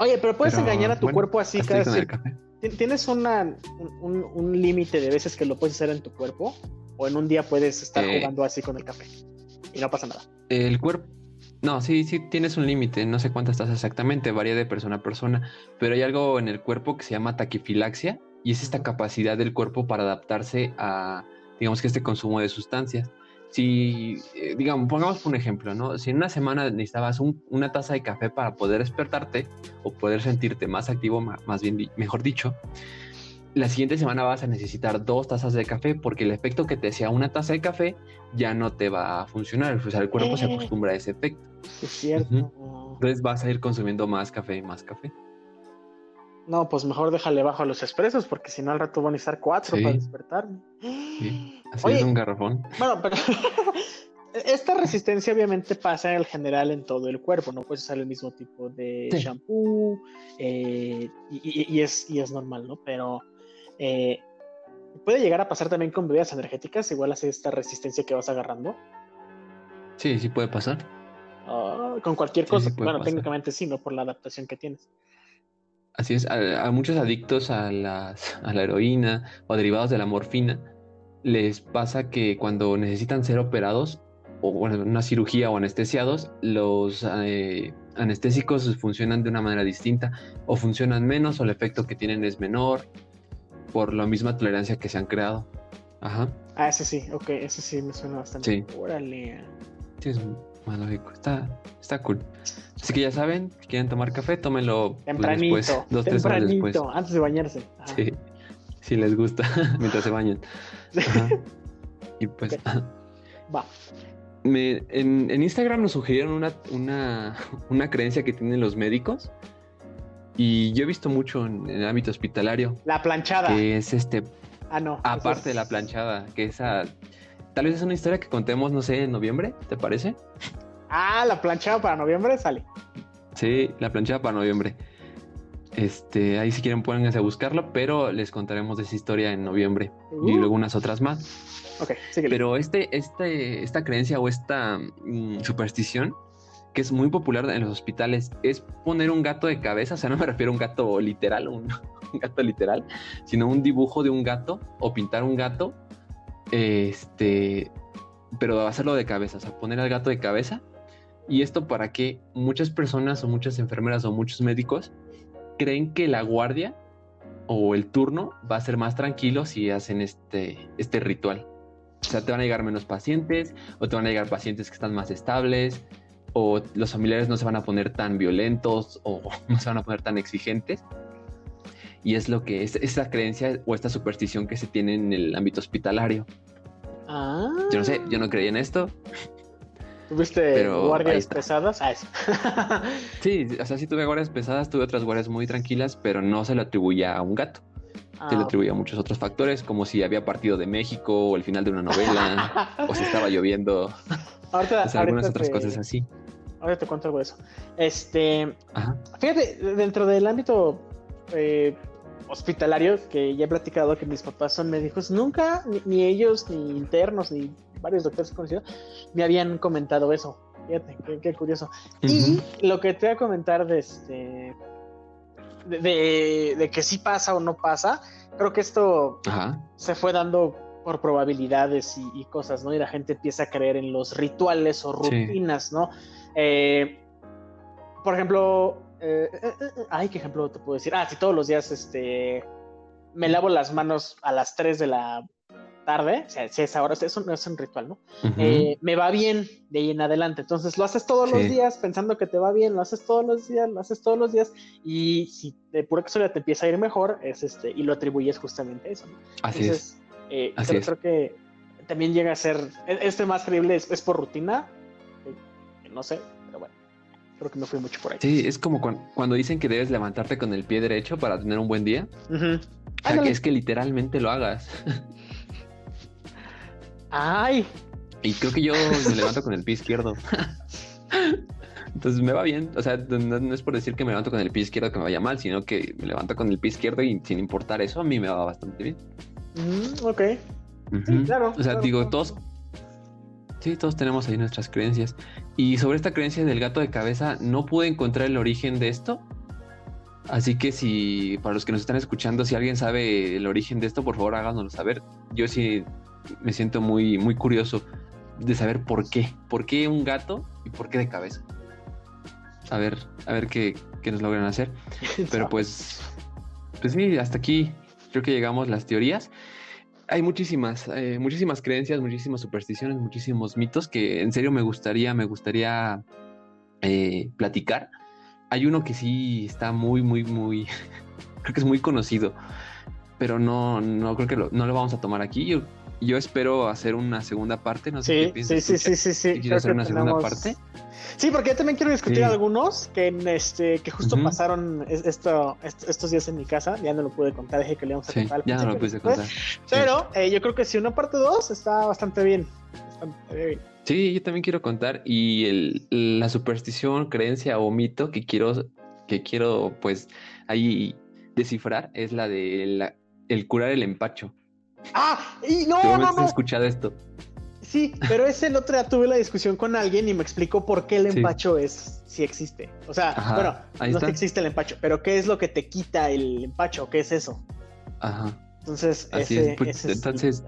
Oye, pero puedes Pero, engañar a tu bueno, cuerpo así. ¿Tien- ¿Tienes una, un, un- un límite de veces que lo puedes hacer en tu cuerpo? ¿O en un día puedes estar Eh. jugando así con el café? Y no pasa nada. El cuerpo. No, sí, sí tienes un límite. No sé cuántas estás exactamente, varía de persona a persona. Pero hay algo en el cuerpo que se llama taquifilaxia y es esta capacidad del cuerpo para adaptarse a, digamos que este consumo de sustancias. Si, eh, digamos, pongamos un ejemplo, ¿no? Si en una semana necesitabas un- una taza de café para poder despertarte o poder sentirte más activo, más bien, mejor dicho, la siguiente semana vas a necesitar dos tazas de café porque el efecto que te hacía una taza de café ya no te va a funcionar. O sea, el cuerpo se Eh. acostumbra a ese efecto. Es cierto. Entonces vas a ir consumiendo más café y más café. No, pues mejor déjale bajo a los expresos, porque si no al rato van a necesitar cuatro Sí. para despertarme. Sí, Así Oye. es un garrafón. Bueno, pero esta resistencia obviamente pasa en general en todo el cuerpo, no puedes usar el mismo tipo de Sí. shampoo eh, y, y- y es, y es normal, ¿no? Pero eh, puede llegar a pasar también con bebidas energéticas, igual así esta resistencia que vas agarrando. Sí, sí puede pasar. ah, con cualquier cosa. sí bueno, pasar. técnicamente sí, ¿no? Por la adaptación que tienes. Así es, a, a muchos adictos a, las, a la heroína o derivados de la morfina, les pasa que cuando necesitan ser operados o bueno, una cirugía o anestesiados, los eh, anestésicos funcionan de una manera distinta o funcionan menos o el efecto que tienen es menor por la misma tolerancia que se han creado. Ajá, Ah, ese sí, ok, ese sí me suena bastante. Sí. Órale. sí, es más lógico, está, está cool. Así que ya saben, si quieren tomar café, tómenlo pues, Tempranito, después, dos, tres horas después. antes de bañarse. Ajá. Sí, si les gusta, mientras se bañan. Ajá. Y pues. Va. me- en, en Instagram nos sugirieron una, una, una creencia que tienen los médicos. Y yo he visto mucho en, en el ámbito hospitalario, La planchada. que es este, Ah, no. aparte de la planchada, que esa, tal vez es una historia que contemos, no sé, en noviembre, ¿te parece? Ah, la planchada para noviembre sale. Sí, la planchada para noviembre. Este, ahí si quieren pónganse a buscarlo, pero les contaremos de esa historia en noviembre y Uh, luego unas otras más. Ok. Pero este, este, esta creencia o esta mm, superstición que es muy popular en los hospitales es poner un gato de cabeza, o sea, no me refiero a un gato literal, un, un gato literal, sino un dibujo de un gato o pintar un gato, este, pero hacerlo de cabeza, o sea, poner al gato de cabeza. Y esto para que muchas personas o muchas enfermeras o muchos médicos creen que la guardia o el turno va a ser más tranquilo si hacen este, este ritual. O sea, te van a llegar menos pacientes, o te van a llegar pacientes que están más estables, o los familiares no se van a poner tan violentos, o no se van a poner tan exigentes. Y es lo que es esa creencia o esta superstición que se tiene en el ámbito hospitalario. Ah. Yo no sé, yo no creía en esto. ¿Tuviste guardias pesadas? Ah, eso. Sí, o sea, sí tuve guardias pesadas, tuve otras guardias muy tranquilas, pero no se lo atribuía a un gato. Ah, Se lo atribuía a muchos otros factores, como si había partido de México, o el final de una novela, o si estaba lloviendo, ahorita, o sea, algunas otras te- cosas así. Ahorita te cuento algo de eso. Este, Ajá. fíjate, dentro del ámbito eh, hospitalario, que ya he platicado que mis papás son médicos, nunca, ni, ni ellos, ni internos, ni varios doctores que he conocido, me habían comentado eso. Fíjate, qué, qué curioso. Y lo que te voy a comentar de este. De, de- de que sí pasa o no pasa, creo que esto Ajá. se fue dando por probabilidades y, y cosas, ¿no? Y la gente empieza a creer en los rituales o Sí. rutinas, ¿no? Eh, por ejemplo, eh, eh, eh, ay, ¿qué ejemplo te puedo decir? Ah, si todos los días este, me lavo las manos a las 3 de la tarde, o sea, si es ahora, eso no es un ritual, ¿no? Me va bien de ahí en adelante. Entonces lo haces todos los días pensando que te va bien, lo haces todos los días, lo haces todos los días y si de pura casualidad te empieza a ir mejor, es este, y lo atribuyes justamente a eso. ¿no? Así es. Entonces, Así creo, es. creo que también llega a ser, e- este más creíble es, es por rutina, no sé, creo que me fui mucho por ahí. Sí, es como cuan- cuando dicen que debes levantarte con el pie derecho para tener un buen día. Ujú. O sea, que es que literalmente lo hagas. Ay, Y creo que yo me levanto con el pie izquierdo. Entonces me va bien. O sea, no, no es por decir que me levanto con el pie izquierdo que me vaya mal, sino que me levanto con el pie izquierdo y sin importar eso, a mí me va bastante bien. mm, ok. Sí, claro, O sea, claro, digo, claro. todos. Sí, todos tenemos ahí nuestras creencias. Y sobre esta creencia del gato de cabeza, no pude encontrar el origen de esto. Así que si, para los que nos están escuchando, si alguien sabe el origen de esto, por favor háganoslo saber. Yo sí me siento muy, muy curioso de saber por qué. ¿Por qué un gato y por qué de cabeza? A ver, a ver qué, qué nos logran hacer. Pero pues, pues sí, hasta aquí creo que llegamos las teorías. Hay muchísimas, eh, muchísimas creencias, muchísimas supersticiones, muchísimos mitos que en serio me gustaría, me gustaría eh, platicar. Hay uno que sí está muy, muy, muy, creo que es muy conocido, pero no, no creo que lo, no lo vamos a tomar aquí. Yo, yo espero hacer una segunda parte. No sé qué Sí, piensas sí, sí, sí, sí, sí. ¿Quieres creo hacer una segunda parte? Sí, porque yo también quiero discutir Sí. algunos que en este que justo pasaron es- esto, est- estos días en mi casa. Ya no lo pude contar, dije que le íamos a contar. ya no lo después. contar. Pero eh, yo creo que si una parte 2 está bastante bien. bastante bien. Sí, yo también quiero contar. Y el, la superstición, creencia o mito que quiero, que quiero pues ahí descifrar es la de la- el curar el empacho. ¡Ah! Y no, no, no. escuchado esto. Sí, pero ese el otro día tuve la discusión con alguien y me explicó por qué el Sí. empacho es si existe. O sea, Ajá, bueno, no está. que existe el empacho, pero ¿qué es lo que te quita el empacho? ¿Qué es eso? Ajá. Entonces, Así ese, es, pues, ese es- entonces-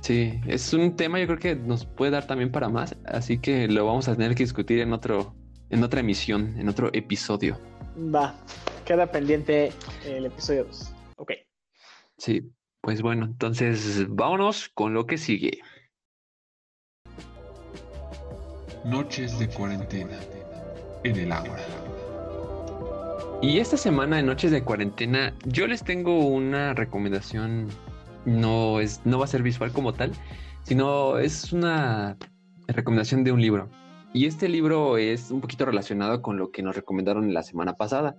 Sí, es un tema yo creo que nos puede dar también para más, así que lo vamos a tener que discutir en otro, en otra emisión, en otro episodio. Va, queda pendiente el episodio 2. Ok. Sí, pues bueno, entonces vámonos con lo que sigue. Noches de cuarentena en el agua. Y esta semana en Noches de Cuarentena, yo les tengo una recomendación. No es, no va a ser visual como tal, sino es una recomendación de un libro. Y este libro es un poquito relacionado con lo que nos recomendaron la semana pasada,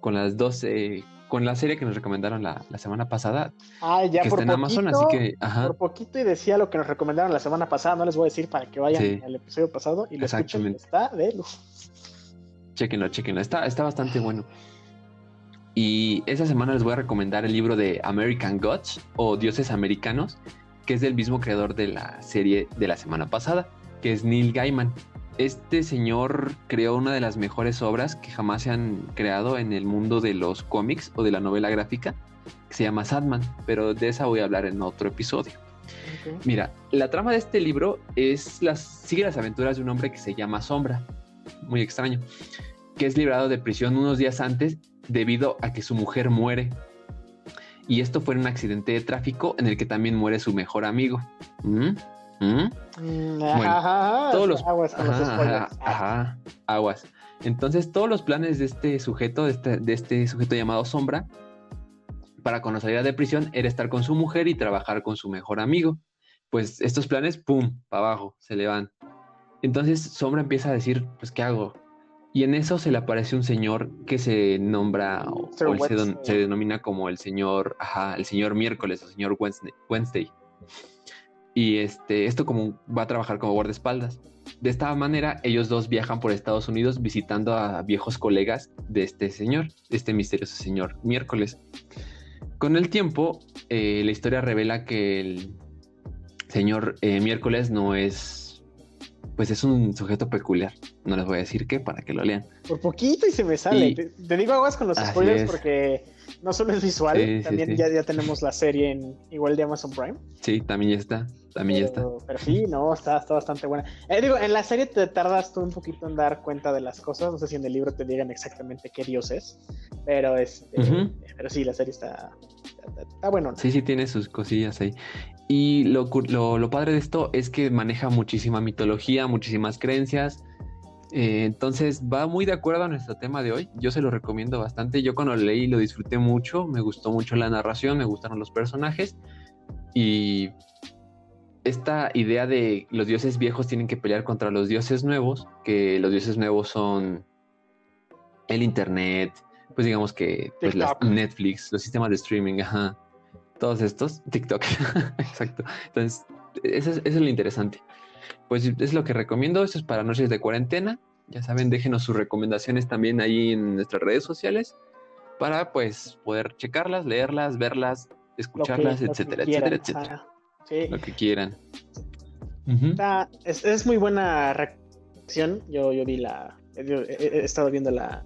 con las dos, eh, con la serie que nos recomendaron la, la semana pasada, Ah, ya que por está en Amazon, así poquito, que, ajá, por poquito y decía lo que nos recomendaron la semana pasada. No les voy a decir para que vayan Sí. al episodio pasado y lo escuchen. Está de lujo. Chequenlo, chequenlo. Está, está bastante bueno. Y esta semana les voy a recomendar el libro de American Gods o Dioses Americanos, que es del mismo creador de la serie de la semana pasada, que es Neil Gaiman. Este señor creó una de las mejores obras que jamás se han creado en el mundo de los cómics o de la novela gráfica, que se llama Sandman, pero de esa voy a hablar en otro episodio. Mira, la trama de este libro es las, sigue las aventuras de un hombre que se llama Sombra, muy extraño, que es liberado de prisión unos días antes debido a que su mujer muere. Y esto fue en un accidente de tráfico en el que también muere su mejor amigo. ¿Mm? ¿Mm? Mm, Bueno, ajá, todos los aguas con los ajá, spoilers. ajá, ajá, aguas. Entonces, todos los planes de este sujeto, de este, de este sujeto llamado Sombra, para cuando saliera de prisión, era estar con su mujer y trabajar con su mejor amigo. Pues estos planes, pum, para abajo, se le van. Entonces, Sombra empieza a decir, pues, ¿qué hago? Y en eso se le aparece un señor que se nombra o, don- se denomina como el señor, ajá, el señor miércoles o señor Wednesday. Y este, esto como va a trabajar como guardaespaldas. De esta manera, ellos dos viajan por Estados Unidos visitando a viejos colegas de este señor, de este misterioso señor miércoles. Con el tiempo, eh, la historia revela que el señor eh, miércoles no es, pues es un sujeto peculiar. No les voy a decir qué para que lo lean. Por poquito y se me sale. Y- Te, te digo aguas con los spoilers es. porque no solo es visual, Sí, sí, también sí. Ya, ya tenemos la serie en igual de Amazon Prime. Sí, también ya está, también ya está. Pero, sí, no, está, está bastante buena. Eh, digo, en la serie te tardas tú un poquito en dar cuenta de las cosas. No sé si en el libro te digan exactamente qué dios es. Pero este, Ujú. pero sí, la serie está, está, está bueno. Sí, sí, tiene sus cosillas ahí. Y lo, lo, lo padre de esto es que maneja muchísima mitología, muchísimas creencias. Eh, entonces va muy de acuerdo a nuestro tema de hoy. Yo se lo recomiendo bastante. Yo cuando lo leí lo disfruté mucho. Me gustó mucho la narración, me gustaron los personajes. Y esta idea de los dioses viejos tienen que pelear contra los dioses nuevos, que los dioses nuevos son el internet, pues digamos que pues las. Netflix, los sistemas de streaming, ajá, todos estos, TikTok, exacto. Entonces, eso es, eso es lo interesante. Pues es lo que recomiendo, esto es para noches de cuarentena. Ya saben, déjenos sus recomendaciones también ahí en nuestras redes sociales para pues poder checarlas, leerlas, verlas, escucharlas, que etcétera, etcétera, etcétera. Sí, Lo que quieran. Está- es, es muy buena reacción. Yo, yo vi la. yo he, he estado viendo la.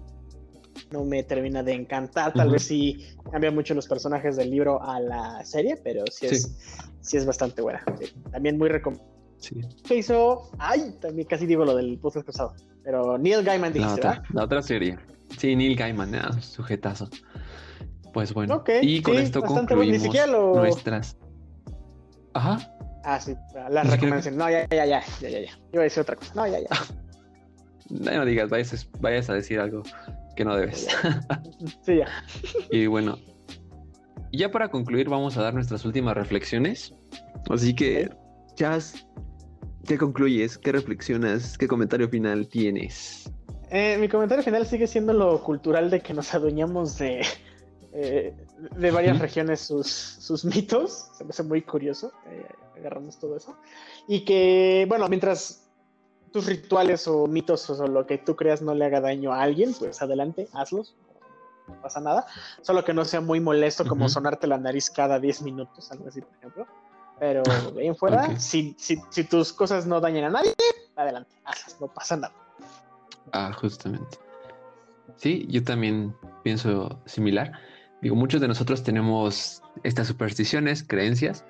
No me termina de encantar. Tal vez sí cambia mucho los personajes del libro a la serie, pero sí es, sí es bastante buena. sí. También muy recomendable. Sí. Se hizo. Ay, también casi digo lo del podcast pasado. Pero Neil Gaiman La dijiste, otra, ¿verdad? la otra serie. Sí, Neil Gaiman, ah, sujetazo. Pues bueno, y con sí, esto bastante bueno. Ni concluimos lo- nuestras. Ajá. Ah, sí, las Ni siquiera- recomendaciones. No, ya, ya, ya, ya, ya, ya. Iba a decir otra cosa. No, ya, ya. No, no digas, vayas, a- vayas a decir algo que no debes. Sí, ya. y bueno, ya para concluir, vamos a dar nuestras últimas reflexiones. Así que, Chas, ¿qué concluyes? ¿Qué reflexionas? ¿Qué comentario final tienes? Eh, mi comentario final sigue siendo lo cultural de que nos adueñamos de, eh, de varias regiones sus, sus mitos. Se me hace muy curioso. eh, agarramos todo eso. Y que, bueno, mientras tus rituales o mitos o lo que tú creas no le haga daño a alguien, pues adelante, hazlos. No pasa nada. Solo que no sea muy molesto como sonarte la nariz cada 10 minutos, algo así, por ejemplo. Pero de ahí en fuera, si, si, si tus cosas no dañan a nadie, adelante, hazlas, no pasa nada. Ah, justamente. Sí, yo también pienso similar. Digo, muchos de nosotros tenemos estas supersticiones, creencias,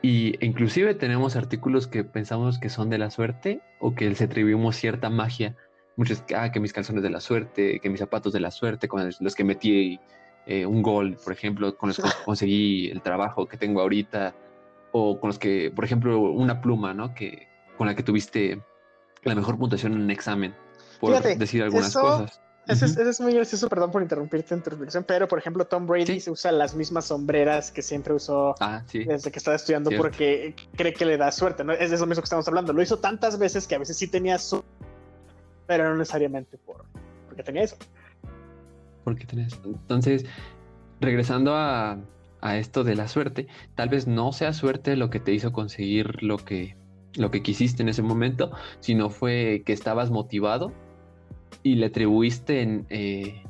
y inclusive tenemos artículos que pensamos que son de la suerte o que les atribuimos cierta magia. Muchos, ah, que mis calzones de la suerte, que mis zapatos de la suerte, con los que metí eh, un gol, por ejemplo, con los que conseguí el trabajo que tengo ahorita, o con los que, por ejemplo, una pluma, ¿no? Que con la que tuviste la mejor puntuación en un examen, por Fíjate, decir algunas eso- cosas. Ese es, Ujú. ese es muy gracioso, perdón por interrumpirte en tu reflexión, pero por ejemplo, Tom Brady Sí. se usa las mismas sombreras que siempre usó Ah, sí. desde que estaba estudiando Cierto. porque cree que le da suerte, ¿no? Es de eso mismo que estamos hablando. Lo hizo tantas veces que a veces sí tenía su... pero no necesariamente por porque tenía eso. porque tenés. Entonces, regresando a, a esto de la suerte, tal vez no sea suerte lo que te hizo conseguir lo que, lo que quisiste en ese momento, sino fue que estabas motivado y le atribuiste en, eh,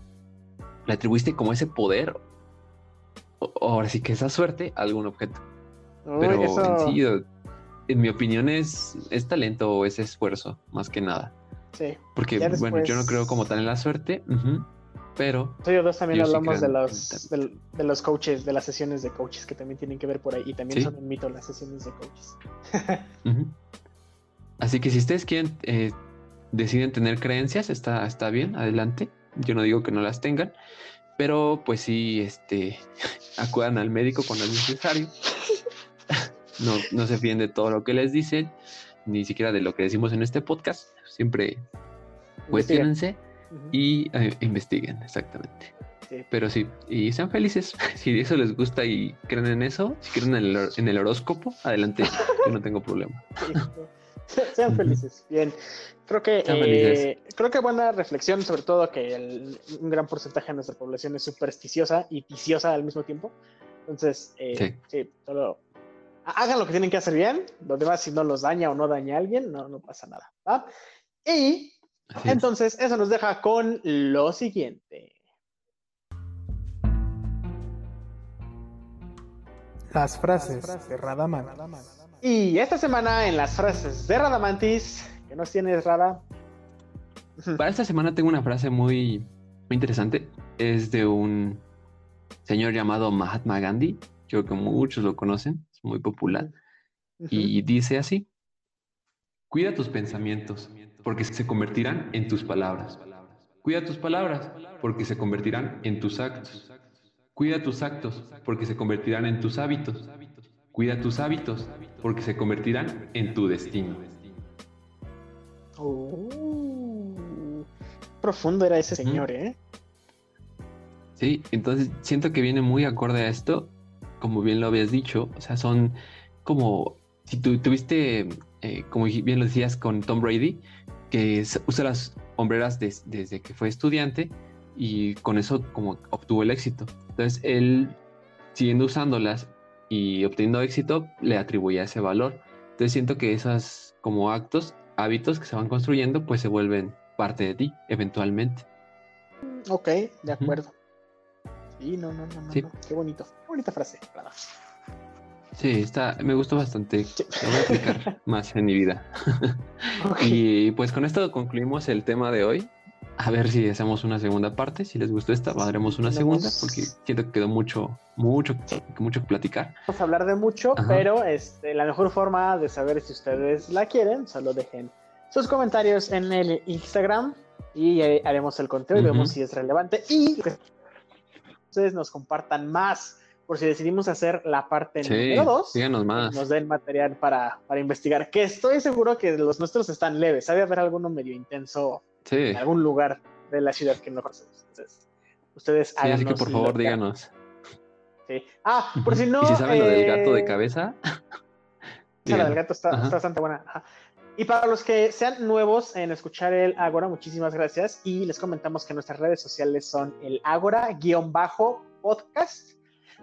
le atribuiste como ese poder. o- Ahora sí que esa suerte a algún objeto. Uy, Pero eso- en sí, en mi opinión, es, es talento o es esfuerzo, más que nada. sí. Porque, Ya bueno, yo no después- creo como tal en la suerte, ujú, pero Nosotros dos también Yo sí hablamos creo de los, del- de, los coaches, de las sesiones de coaches que también tienen que ver por ahí y también Sí. son un mito las sesiones de coaches. Ujú. Así que si ustedes quieren, eh, deciden tener creencias, está, está bien, adelante. Yo no digo que no las tengan, pero pues sí, este, acudan al médico cuando es necesario. No, no se fíen de todo lo que les dicen, ni siquiera de lo que decimos en este podcast. Siempre cuestionense y eh, investiguen, exactamente. Sí. Pero sí, y sean felices. Si eso les gusta y creen en eso, si creen en el, en el horóscopo, adelante. Yo no tengo problema. Sí. Sean felices. Bien. Creo que eh, creo que buena reflexión, sobre todo que el- un gran porcentaje de nuestra población es supersticiosa y viciosa al mismo tiempo. Entonces, eh, Sí. sí, solo ha- hagan lo que tienen que hacer bien. Lo demás, si no los daña o no daña a alguien, no, no pasa nada. ¿va? Y Así es. entonces, eso nos deja con lo siguiente. Las frases de Radaman. Y esta semana en las frases de Radamantis, que nos tienes, Rada. Para esta semana tengo una frase muy, muy interesante. Es de un señor llamado Mahatma Gandhi. Creo que muchos lo conocen, es muy popular. Y dice así: Cuida tus pensamientos, porque se convertirán en tus palabras. Cuida tus palabras, porque se convertirán en tus actos. Cuida tus actos, porque se convertirán en tus hábitos. Cuida tus hábitos, porque se convertirán en tu destino. Uh, profundo era ese señor, ¿eh? Sí, entonces siento que viene muy acorde a esto, como bien lo habías dicho, o sea, son como, si tú tuviste, eh, como bien lo decías con Tom Brady, que usa las hombreras des- desde que fue estudiante y con eso como obtuvo el éxito. Entonces él, siguiendo usándolas y obteniendo éxito, le atribuía ese valor. Entonces siento que esos como actos, hábitos que se van construyendo, pues se vuelven parte de ti eventualmente. Ok, de acuerdo. Sí, no, no, no, no, Sí. no. Qué bonito. Qué bonita frase. Rada. Sí, está, me gustó bastante. Sí. Lo voy a aplicar más en mi vida. Y pues con esto concluimos el tema de hoy. A ver si hacemos una segunda parte. Si les gustó esta, haremos una segunda porque siento que quedó mucho, mucho, mucho que platicar. Vamos a hablar de mucho, Ajá. pero este, la mejor forma de saber si ustedes la quieren, solo dejen sus comentarios en el Instagram y haremos el conteo y Ujú. vemos si es relevante y que ustedes nos compartan más por si decidimos hacer la parte Sí, número 2. díganos más. Nos den material para, para investigar, que estoy seguro que los nuestros están leves. Sabe haber alguno medio intenso Sí, en algún lugar de la ciudad que no conocemos. Entonces, ustedes sí, así que por favor lo que- díganos. Sí. Ah, por si no. Y si saben lo del gato de eh, cabeza, la del gato está, está bastante buena. Ajá. Y para los que sean nuevos en escuchar el Ágora, muchísimas gracias. Y les comentamos que nuestras redes sociales son el Ágora-podcast Podcast.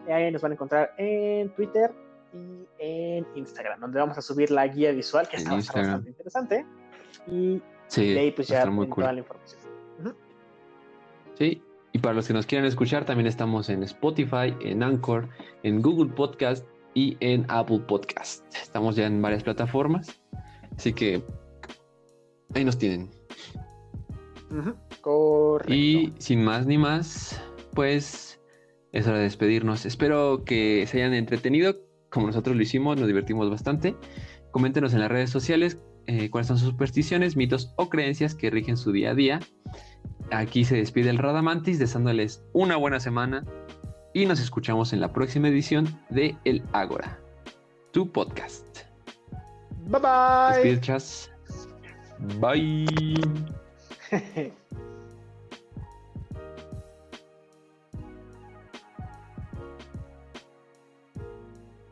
Y ahí nos van a encontrar en Twitter y en Instagram, donde vamos a subir la guía visual, que está bastante interesante. Y Sí, ahí pues ya muy cool. toda la información. Sí, y para los que nos quieran escuchar, también estamos en Spotify, en Anchor, en Google Podcast y en Apple Podcast. Estamos ya en varias plataformas, así que ahí nos tienen. Correcto. Y sin más ni más, pues es hora de despedirnos. Espero que se hayan entretenido como nosotros lo hicimos, nos divertimos bastante. Coméntenos en las redes sociales eh, cuáles son sus supersticiones, mitos o creencias que rigen su día a día. Aquí se despide el Radamantis deseándoles una buena semana y nos escuchamos en la próxima edición de El Ágora, tu podcast. Bye bye. Despide, chas. Bye.